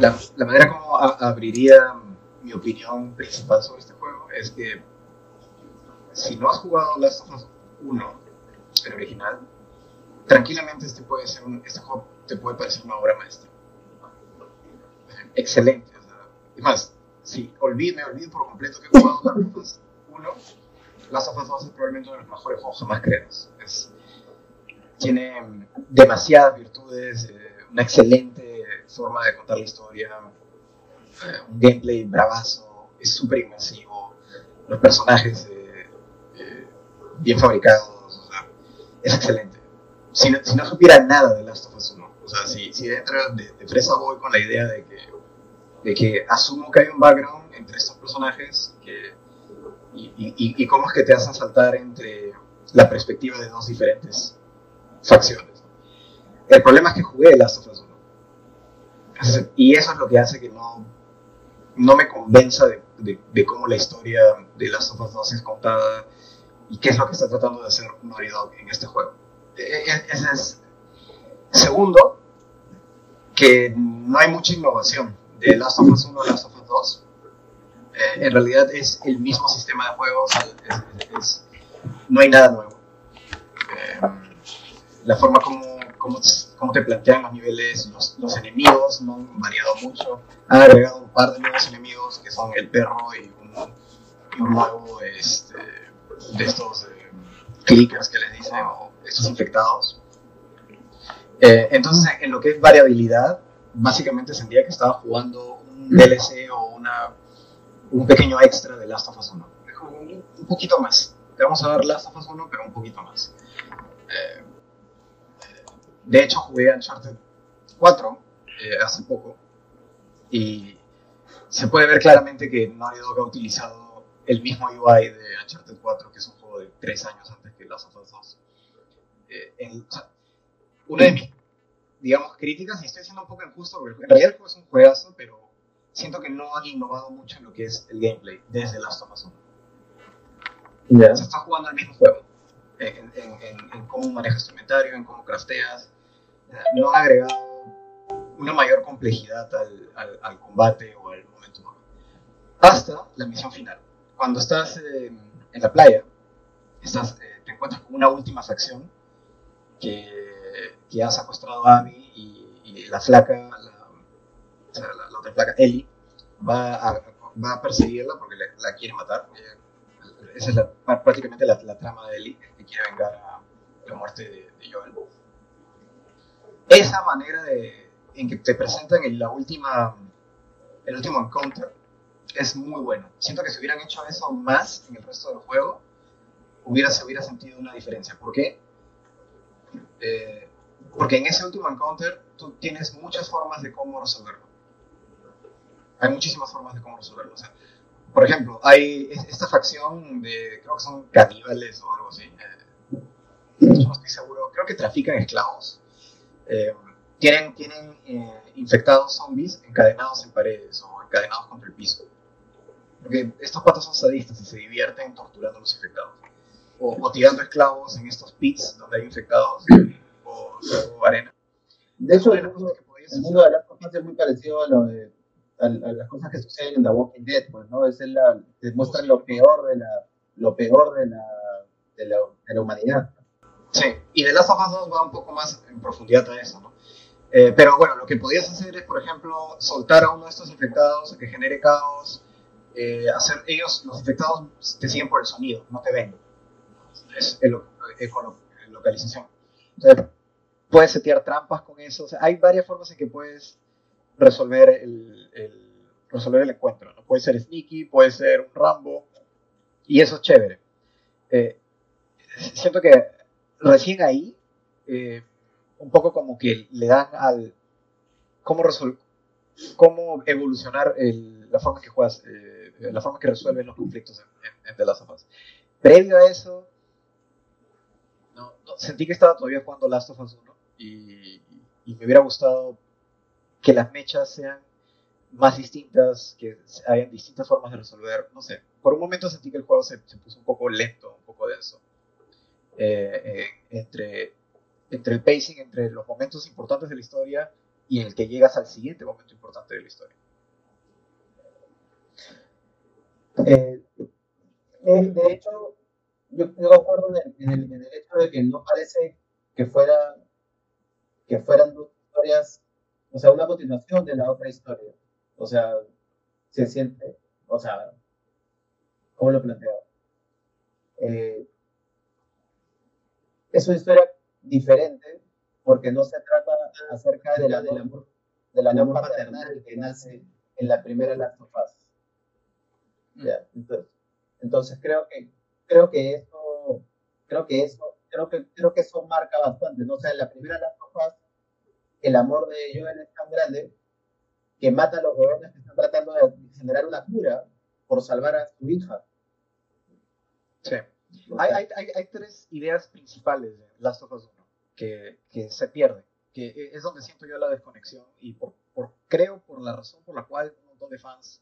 la, la manera como a- abriría mi opinión principal sobre este juego es que si no has jugado Last of Us 1, el original, tranquilamente este puede ser un, este juego te puede parecer una obra maestra. Excelente. O sea, es más, si olvido, me olvido por completo que he jugado Last of Us 1, Last of Us 2 es probablemente uno de los mejores juegos jamás creados. Tiene demasiadas virtudes, eh, una excelente forma de contar la historia, eh, un gameplay bravazo, es súper inmersivo, los personajes eh, eh, bien fabricados, o sea, es excelente. Si no, si no supiera nada de Last of Us 1, o sea, si, si dentro de, de fresa voy con la idea de que, de que asumo que hay un background entre estos personajes que, y, y, y- y cómo es que te hacen saltar entre la perspectiva de dos diferentes facciones. El problema es que jugué Last of Us 1. Y eso es lo que hace que no, no me convenza de, de- de cómo la historia de Last of Us 2 es contada y qué es lo que está tratando de hacer Naughty Dog en este juego. E- e- Ese es. Segundo, que no hay mucha innovación de Last of Us 1 a Last of Us 2. Eh, en realidad es el mismo sistema de juegos, es- es- es- no hay nada nuevo. Eh, la forma como, como, como te plantean los niveles, los, los enemigos no han variado mucho. Han agregado un par de nuevos enemigos que son el perro y un, y un nuevo este, de estos eh, clickers que les dicen, o estos infectados. Eh, entonces, en lo que es variabilidad, básicamente sentía que estaba jugando un DLC o una, un pequeño extra de Last of Us 1. Un, un poquito más. Te vamos a dar Last of Us 1, pero un poquito más. Eh, de hecho, jugué Uncharted 4 eh, hace poco y se puede ver claramente que Naughty Dog ha utilizado el mismo UI de Uncharted 4, que es un juego de 3 años antes que Last of Us 2. Eh, en- o sea, una de mis, digamos, críticas, y estoy siendo un poco injusto, porque en realidad el juego es un juegazo, pero siento que no han innovado mucho en lo que es el gameplay desde Last of Us 1. Ya. Se está jugando el mismo juego. En- en cómo manejas tu inventario, en cómo crafteas. No ha agregado una mayor complejidad al, al- combate o al momento. Hasta la misión final. Cuando estás eh, en la playa, estás, eh, te encuentras con una última facción que, que ha secuestrado a Abby y, la flaca, la, otra flaca, Ellie, va a, va a perseguirla porque la quiere matar. Esa es prácticamente la, la trama de Ellie, que quiere vengar a la muerte de, de Joel. Esa manera de, en que te presentan en la última, el último encounter es muy bueno. Siento que si hubieran hecho eso más en el resto del juego, hubiera, se hubiera sentido una diferencia. ¿Por qué? Eh, porque en ese último encounter tú tienes muchas formas de cómo resolverlo. Hay muchísimas formas de cómo resolverlo. O sea, por ejemplo, hay es- esta facción de, creo que son caníbales o algo así. eh, yo no estoy seguro, creo que trafican esclavos. Eh, tienen tienen eh, infectados zombies encadenados en paredes o encadenados contra el piso. Porque estos patos son sadistas y se divierten torturando a los infectados. O, o tirando esclavos en estos pits donde hay infectados o, o arena. De hecho, el mundo, el mundo de las cosas es muy parecido a lo de a, a las cosas que suceden en The Walking Dead, pues, ¿no? Es la, te muestran lo peor de la, lo peor de la, de la, de la humanidad. Sí, y The Last of Us 2 va un poco más en profundidad a eso, ¿no? Eh, pero bueno, lo que podías hacer es, por ejemplo, soltar a uno de estos infectados a que genere caos. eh, hacer ellos, los infectados, te siguen por el sonido, no te ven. Es ecolo- localización. Entonces, puedes setear trampas con eso. O sea, hay varias formas en que puedes resolver el, el- resolver el encuentro. ¿no? Puede ser sneaky, puede ser un Rambo, y eso es chévere. Eh, siento que recién ahí, eh, un poco como que le dan al cómo resol- cómo evolucionar el- la forma que juegas, eh, la que resuelves los conflictos en, en, en The Last of Us. Previo a eso, no, no, sentí que estaba todavía jugando Last of Us 1 y, y me hubiera gustado que las mechas sean más distintas, que hayan distintas formas de resolver, no sé. Por un momento sentí que el juego se, se puso un poco lento, un poco denso. Eh, eh, entre, entre el pacing, entre los momentos importantes de la historia y en el que llegas al siguiente momento importante de la historia. Eh, de hecho, yo, yo acuerdo en el, en, el, hecho de que no parece que fuera que fueran dos historias, o sea, una continuación de la otra historia. O sea, se siente, o sea, ¿cómo lo planteo? Eh, es una historia diferente porque no se trata acerca de la, del amor, del amor paternal que nace en la primera Last of Us. Entonces, entonces creo que creo que eso creo que eso creo que creo que eso marca bastante, ¿no? O sea, en la primera Last of Us el amor de Joel es tan grande que mata a los gobiernos que están tratando de generar una cura por salvar a su hija. Sí. Hay, hay, hay, tres ideas principales de Last of Us 1 que, que, se pierden, que es donde siento yo la desconexión y por, por, creo por la razón por la cual un montón de fans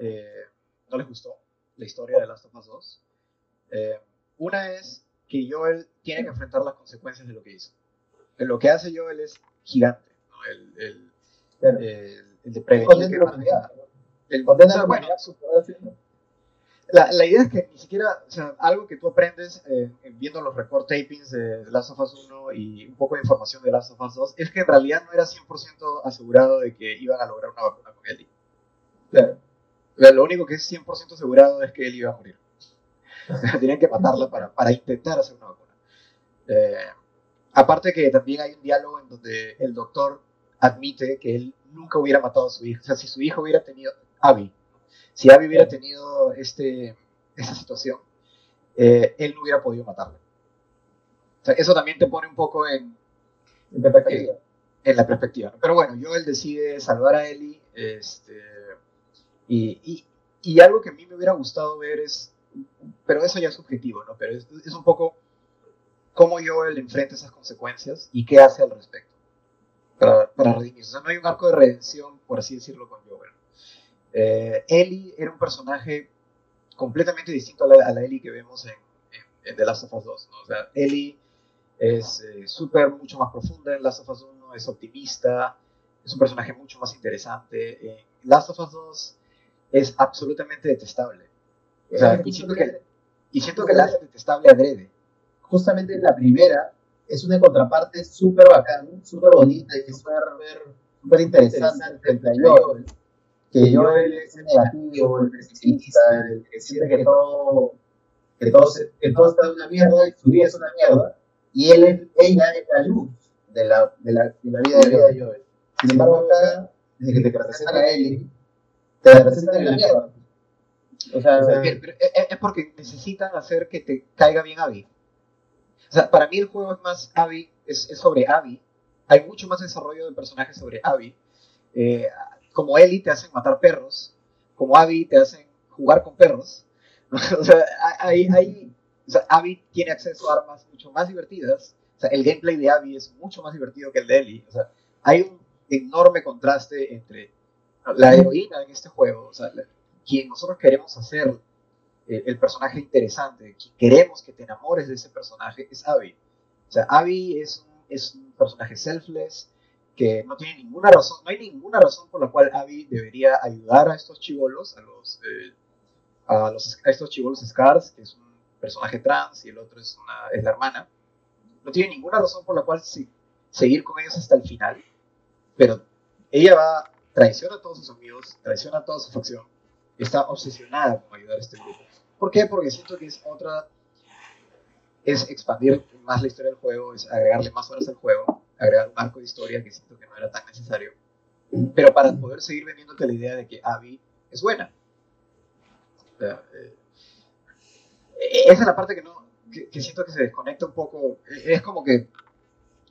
eh, no les gustó la historia de Last of Us 2. Eh, una es que Joel tiene que enfrentar las consecuencias de lo que hizo. Lo que hace Joel es gigante, ¿no? el, el, el, el, de prevenir que el condena la humanidad. La, la, idea es que ni siquiera, o sea, algo que tú aprendes eh, viendo los record tapings de Last of Us 1 y un poco de información de Last of Us 2 es que en realidad no era 100% asegurado de que iban a lograr una vacuna con Ellie. Claro. Lo único que es 100% asegurado es que él iba a morir. Tienen que matarla para, para intentar hacer una vacuna. Eh, aparte que también hay un diálogo en donde el doctor admite que él nunca hubiera matado a su hijo. O sea, si su hijo hubiera tenido, Abby, si Abby hubiera tenido este, esta situación, eh, él no hubiera podido matarla. O sea, eso también te pone un poco en, en, perspectiva. en la perspectiva. Pero bueno, Joel decide salvar a Ellie. Este, y, y, algo que a mí me hubiera gustado ver es, pero eso ya es subjetivo, ¿no? Pero es, es un poco cómo Joel enfrenta esas consecuencias y qué hace al respecto para, para redimirse. O sea, no hay un arco de redención, por así decirlo, con Joel. Eh, Ellie era un personaje completamente distinto a la, a la Ellie que vemos en, en, en, The Last of Us 2. ¿no? O sea, Ellie es eh, súper, mucho más profunda en Last of Us 1, es optimista, es un personaje mucho más interesante. En Last of Us 2 es absolutamente detestable. O sea, y siento que, y siento que la hace detestable adrede. Justamente en la primera es una contraparte súper bacán, súper bonita y súper interesante frente Que Joel es el negativo, el pesimista, el que siente que todo, que todo, que todo está de una mierda y su vida es una mierda. Y él es, ella es la luz de la, de la, de la vida de Joel. Sin embargo, acá, desde que te presentan a Ellie, te representan en la mierda. O sea, o sea es, es, porque necesitan hacer que te caiga bien Abby. O sea, para mí el juego es más Abby, es, es sobre Abby. Hay mucho más desarrollo de personajes sobre Abby. Eh, como Ellie te hacen matar perros, como Abby te hacen jugar con perros. o sea, hay, hay, o sea, Abby tiene acceso a armas mucho más divertidas. O sea, el gameplay de Abby es mucho más divertido que el de Ellie. O sea, hay un enorme contraste entre la heroína en este juego, o sea, quien nosotros queremos hacer eh, el personaje interesante, quien queremos que te enamores de ese personaje, es Abby. O sea, Abby es es un personaje selfless, que no tiene ninguna razón, no hay ninguna razón por la cual Abby debería ayudar a estos chivolos, a los, eh, a, los, estos chivolos Scars, que es un personaje trans y el otro es, es la hermana. No tiene ninguna razón por la cual seguir con ellos hasta el final, pero ella va traiciona a todos sus amigos, traiciona a toda su facción, está obsesionada con ayudar a este grupo. ¿Por qué? Porque siento que es otra, es expandir más la historia del juego, es agregarle más horas al juego, agregar un arco de historia que siento que no era tan necesario, pero para poder seguir vendiéndote la idea de que Abby es buena. Eh, esa es la parte que no, que, siento que se desconecta un poco, es como que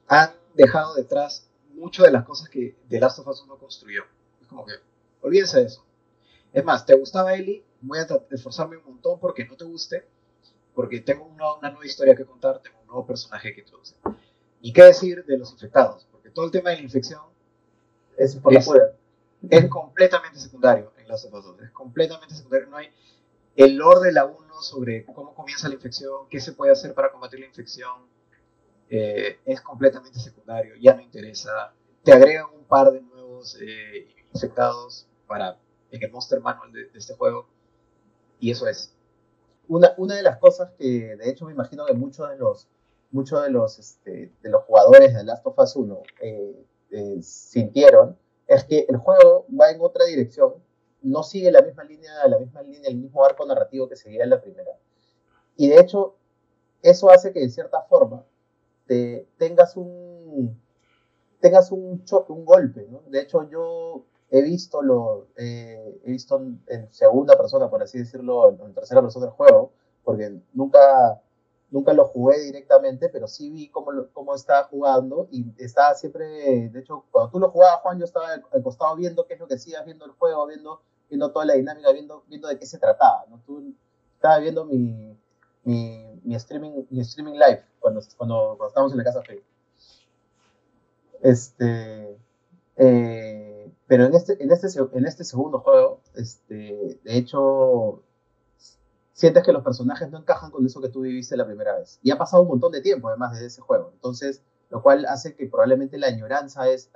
han dejado detrás mucho de las cosas que The Last of Us 1 construyó. Es como que, olvídense de eso. Es más, ¿te gustaba Ellie? Voy a esforzarme un montón porque no te guste, porque tengo una, una nueva historia que contar, tengo un nuevo personaje que introducir. ¿Y qué decir de los infectados? Porque todo el tema de la infección es, por es, la es completamente secundario en of Us 2. Es completamente secundario. No hay el lore de la 1 sobre cómo comienza la infección, qué se puede hacer para combatir la infección, eh, es completamente secundario, ya no interesa. te agregan un par de nuevos eh, infectados para en el Monster Manual de, de, este juego. Y eso es. Una, una de las cosas que, de hecho, me imagino que muchos de los, muchos de los, este, de los jugadores de Last of Us 1 eh, eh, sintieron es que el juego va en otra dirección, no sigue la misma línea, la misma línea, el mismo arco narrativo que seguía en la primera. Y de hecho, eso hace que de cierta forma te tengas un tengas un choque, un golpe. De hecho, yo he visto lo eh, he visto en, segunda persona, por así decirlo, en tercera persona del juego, porque nunca nunca lo jugué directamente, pero sí vi cómo, cómo estaba jugando y estaba siempre, de hecho, cuando tú lo jugabas, Juan, yo estaba al costado viendo qué es lo que hacías, viendo el juego, viendo, viendo toda la dinámica, viendo, viendo de qué se trataba, ¿no? Tú estabas viendo mi, mi, mi, streaming, mi streaming live cuando, cuando, estábamos en la casa Fe. Este, eh, pero en este, en, este, en este segundo juego, este, de hecho, sientes que los personajes no encajan con eso que tú viviste la primera vez. Y ha pasado un montón de tiempo, además, desde ese juego. Entonces, lo cual hace que probablemente la añoranza es,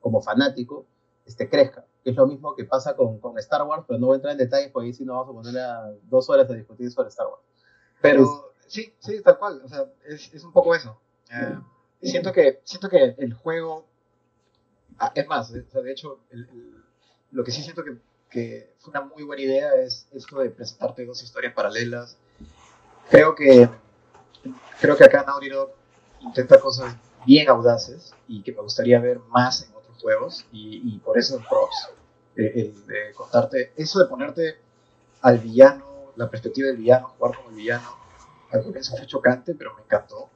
como fanático este, crezca. es lo mismo que pasa con, con, Star Wars, pero no voy a entrar en detalles porque ahí sí nos vamos a poner dos horas a discutir sobre Star Wars. Pero sí, sí, tal cual. O sea, es, es un poco eso. Eh, siento, que, siento que el juego. Ah, es más, de hecho, lo que sí siento que que fue una muy buena idea es esto de presentarte dos historias paralelas. Creo que, creo que acá Naughty Dog intenta cosas bien audaces y que me gustaría ver más en otros juegos y, por eso el props, el, de contarte, eso de ponerte al villano, la perspectiva del villano, jugar como el villano, al comienzo fue chocante, pero me encantó.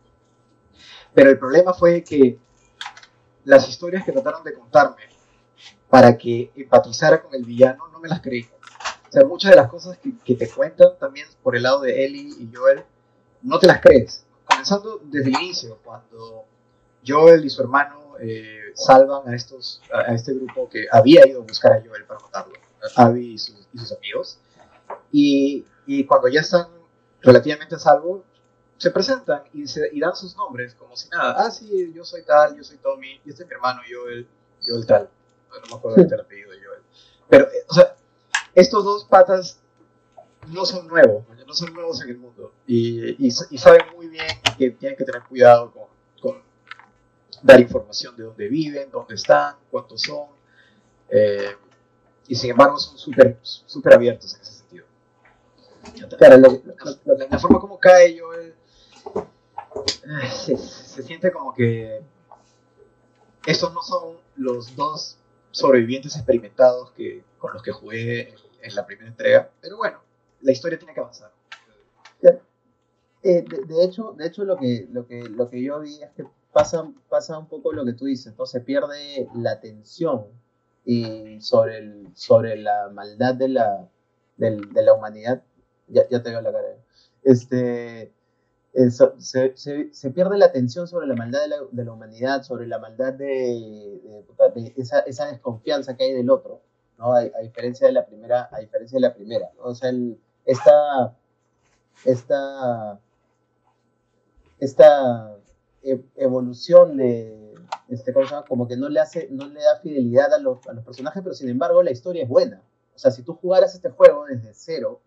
Pero el problema fue que las historias que trataron de contarme para que empatizara con el villano, no me las creí. O sea, muchas de las cosas que, te cuentan también por el lado de Ellie y Joel, no te las crees. Comenzando desde el inicio, cuando Joel y su hermano eh, salvan a, estos, a, este grupo que había ido a buscar a Joel para matarlo, a Abby y sus, amigos. Y, y, cuando ya están relativamente a salvo, se presentan y, se, y dan sus nombres como si nada. Ah, sí, yo soy tal, yo soy Tommy, y este es mi hermano Joel, Joel tal no me acuerdo del apellido de Joel. Pero, eh, o sea, estos dos patas no son nuevos, no son nuevos en el mundo. Y, y, saben muy bien que tienen que tener cuidado con, con, dar información de dónde viven, dónde están, cuántos son. Eh, y sin embargo son súper super abiertos en ese sentido. Claro, la, la, forma como cae Joel eh, se, se siente como que estos no son los dos sobrevivientes experimentados que, con los que jugué en, la primera entrega. Pero bueno, la historia tiene que avanzar. Eh, de, hecho, de hecho lo, que, lo, que, lo que yo vi es que pasa, pasa un poco lo que tú dices, entonces pierde la tensión y sobre, el, sobre la maldad de la, de, de la humanidad. Ya, ya te veo la cara. Este, se, se, pierde la atención sobre la maldad de la, de la humanidad, sobre la maldad de, de, esa, esa, desconfianza que hay del otro, ¿no? A, diferencia de la primera, a diferencia de la primera, O sea, esta, esta, esta e, evolución de, este, como que no le hace, no le da fidelidad a los, a los personajes, pero sin embargo la historia es buena. O sea, si tú jugaras este juego desde cero,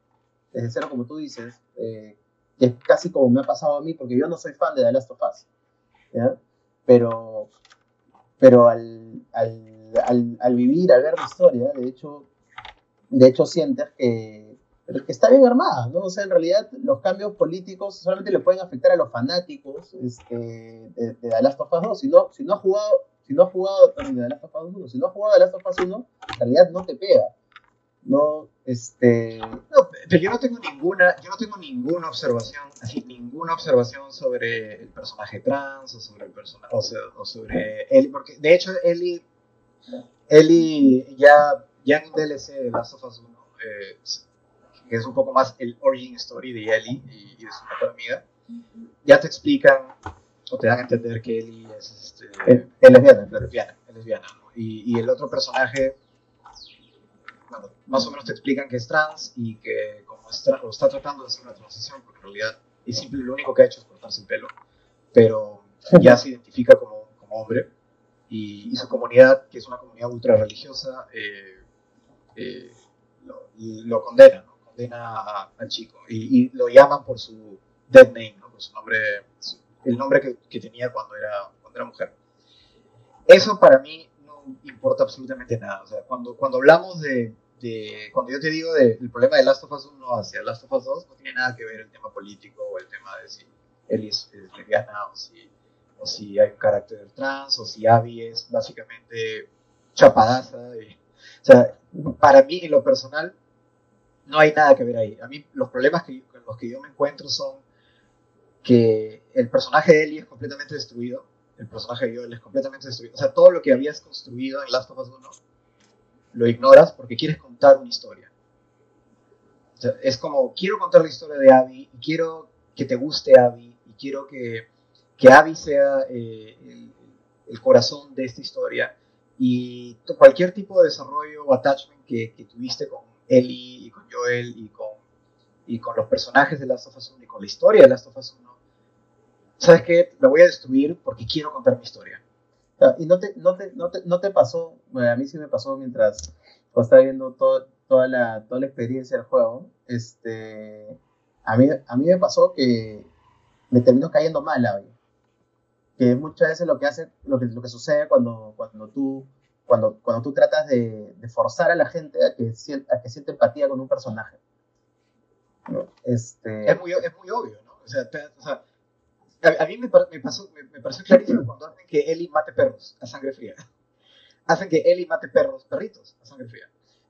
desde cero como tú dices, eh, que es casi como me ha pasado a mí, porque yo no soy fan de The Last of Us. Pero, pero al, al, al, vivir, al ver la historia, de hecho, de hecho sientes que, que está bien armada, ¿no? O sea, en realidad los cambios políticos solamente le pueden afectar a los fanáticos este, de, de The Last of Us 2, si no, si no has jugado si no has jugado The Last of Us 1, si no has jugado The Last of Us 1, en realidad no te pega. No, este... No, pero yo no tengo ninguna, yo no tengo ninguna observación, así, ninguna observación sobre el personaje trans o sobre el personaje, o, sobre Ellie, porque de hecho Ellie, Ellie ya, ya en DLC de Last of Us 1, eh, que es un poco más el origin story de Ellie y, de su mejor amiga, ya te explican o te dan a entender que Ellie es, este, es lesbiana, lesbiana, lesbiana y, y el otro personaje más o menos te explican que es trans y que como está, está tratando de hacer una transición, porque en realidad es simple, lo único que ha hecho es cortarse el pelo, pero ya se identifica como, como hombre. y, su comunidad, que es una comunidad ultra religiosa, eh, eh, lo, condena, condena al chico y, lo llaman por su dead name, por su nombre, el nombre que, tenía cuando era, cuando era mujer. Eso para mí no importa absolutamente nada. O sea, cuando, cuando hablamos de, cuando yo te digo del problema de Last of Us 1 hacia Last of Us 2, no tiene nada que ver el tema político o el tema de si Ellie es, lesbiana o si, o si hay un carácter trans o si Abby es básicamente chapadaza. o sea, para mí, en lo personal, no hay nada que ver ahí. A mí los problemas que, con los que yo me encuentro son que el personaje de Ellie es completamente destruido, el personaje de Joel es completamente destruido. O sea, todo lo que habías construido en Last of Us 1 lo ignoras porque quieres contar una historia. Es como, quiero contar la historia de Abby y quiero que te guste Abby y quiero que, que Abby sea eh, el, corazón de esta historia y cualquier tipo de desarrollo o attachment que, que, tuviste con Ellie y con Joel y con, y con los personajes de Last of Us 1 y con la historia de Last of Us 1, ¿sabes qué? La voy a destruir porque quiero contar mi historia. Y no te, no te, no te, no te pasó, a mí sí me pasó mientras estaba viendo toda, la, toda la experiencia del juego, este, a, mí, a mí me pasó que me terminó cayendo mal la que muchas veces lo que hace, lo que, lo que sucede cuando, cuando tú cuando, cuando tú tratas de, forzar a la gente a que, a que siente empatía con un personaje. Este... Es, muy, es muy obvio, ¿no? O sea, o sea a, mí me, me, pasó, me, pareció clarísimo cuando hacen que Ellie mate perros a sangre fría. Hacen que Ellie mate perros, perritos, a sangre fría.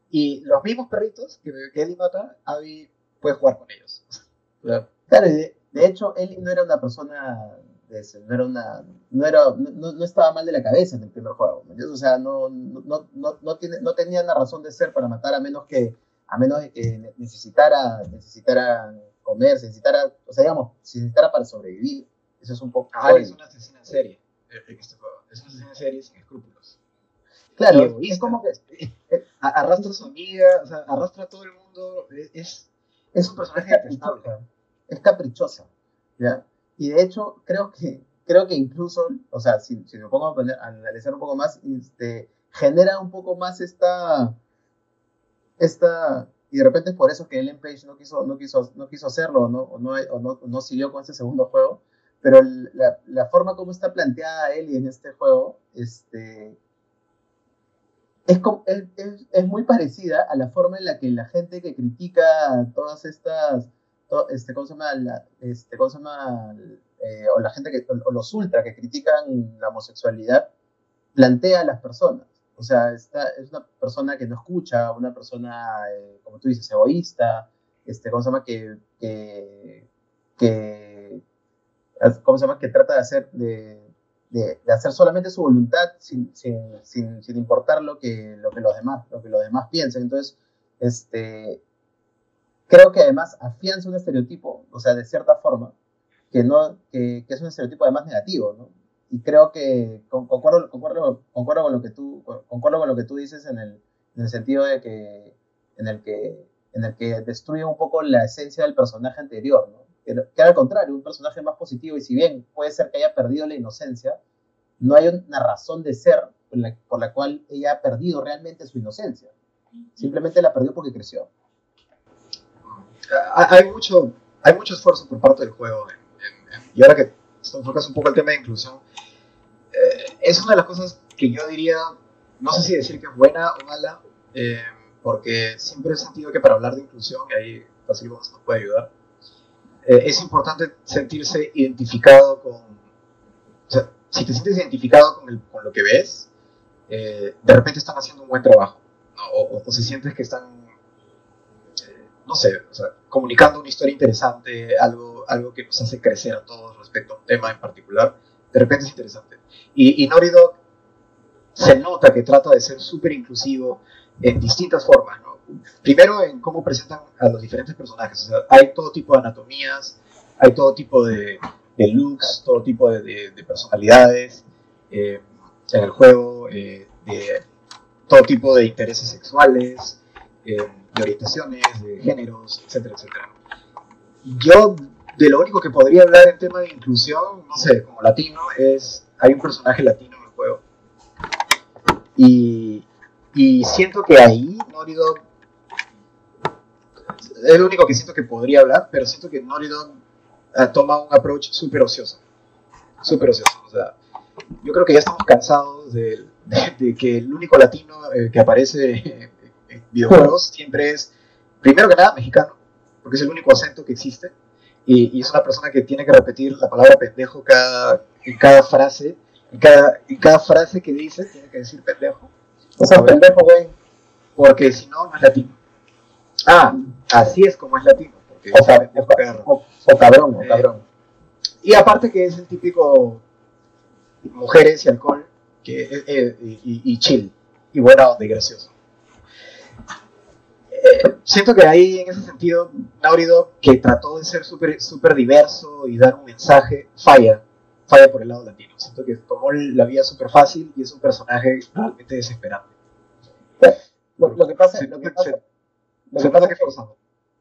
Y los mismos perritos que, que Ellie mata, Abby puede jugar con ellos. Claro, de, hecho, Ellie no era una persona no era una no era no, no, estaba mal de la cabeza en el primer juego o sea no no, no, no, tiene, no tenía una razón de ser para matar a menos que a menos de que necesitara necesitara comer necesitara o sea digamos necesitara para sobrevivir eso es un poco. Ah, es una asesina en serie este juego. Es una asesina en serie sin escrúpulos. Claro, es como que arrastra a su amiga, o sea, arrastra a todo el mundo. Es, es un personaje detestable. Es caprichosa, ¿ya? Y de hecho, creo que, creo que incluso, o sea, si, si me pongo a, analizar un poco más, este, genera un poco más esta, esta, y de repente es por eso que Ellen Page no quiso, no quiso, no quiso hacerlo, ¿no? O, no, o no, no siguió con ese segundo juego, pero la, la, forma como está planteada Ellie en este juego este, es, es, es, muy parecida a la forma en la que la gente que critica todas estas, este, ¿cómo se llama? La, este, ¿cómo se llama? Eh, o la gente que, o los ultra que critican la homosexualidad, plantea a las personas. O sea, esta, es una persona que no escucha, una persona, eh, como tú dices, egoísta, este, ¿cómo se llama? que, que, que ¿cómo se llama? Que trata de hacer, de, de, hacer solamente su voluntad sin, sin, sin, sin, importar lo que, lo que los demás, lo que los demás piensen. Entonces, este, creo que además afianza un estereotipo, o sea, de cierta forma, que, no, que, que es un estereotipo además negativo, ¿no? Y creo que concuerdo, concuerdo, concuerdo, con lo que tú, concuerdo con lo que tú dices en el, en el sentido de que, en el que, en el que destruye un poco la esencia del personaje anterior, ¿no? Que, al contrario, un personaje más positivo y si bien puede ser que haya perdido la inocencia, no hay una razón de ser por la, cual ella ha perdido realmente su inocencia. Simplemente la perdió porque creció. Ah, hay mucho, hay mucho esfuerzo por parte del juego. y ahora que enfocas un poco el tema de inclusión, eh, es una de las cosas que yo diría, no sé si decir que es buena o mala, eh, porque siempre he sentido que para hablar de inclusión, y ahí Fácil nos puede ayudar, eh, es importante sentirse identificado con, o sea, si te sientes identificado con, el, con lo que ves, eh, de repente están haciendo un buen trabajo, o, o, si sientes que están, eh, no sé, o sea, comunicando una historia interesante, algo, algo que nos hace crecer a todos respecto a un tema en particular, de repente es interesante. Y, y se nota que trata de ser súper inclusivo en distintas formas, ¿no? Primero en cómo presentan a los diferentes personajes. hay todo tipo de anatomías, hay todo tipo de, looks, todo tipo de, personalidades eh, en el juego, eh, de todo tipo de intereses sexuales, eh, de orientaciones, de géneros, etcétera, etcétera. Yo, de lo único que podría hablar en tema de inclusión, no sé, como latino, es, hay un personaje latino en el juego Y, y siento que ahí Naughty Dog es lo único que siento que podría hablar, pero siento que Naughty Dog uh, toma un approach súper ocioso. Súper ocioso. O sea, yo creo que ya estamos cansados de, de, de que el único latino eh, que aparece en videojuegos siempre es, primero que nada, mexicano, porque es el único acento que existe, y, y es una persona que tiene que repetir la palabra pendejo cada, en cada frase, en cada, en cada frase que dice, tiene que decir pendejo. O sea, pendejo, güey. Porque si no, no es latino. Ah, así es como es latino. Porque O, perro. cabrón, o Eh, cabrón. Y aparte que es el típico mujeres y alcohol que, eh, eh, y, chill, y buena onda y gracioso. Eh, siento que ahí, en ese sentido, Naughty Dog, que trató de ser súper super diverso y dar un mensaje, falla. Falla por el lado latino. Siento que tomó la vida súper fácil y es un personaje realmente desesperante. Lo, lo que pasa, Se- lo que lo se que pasa es que.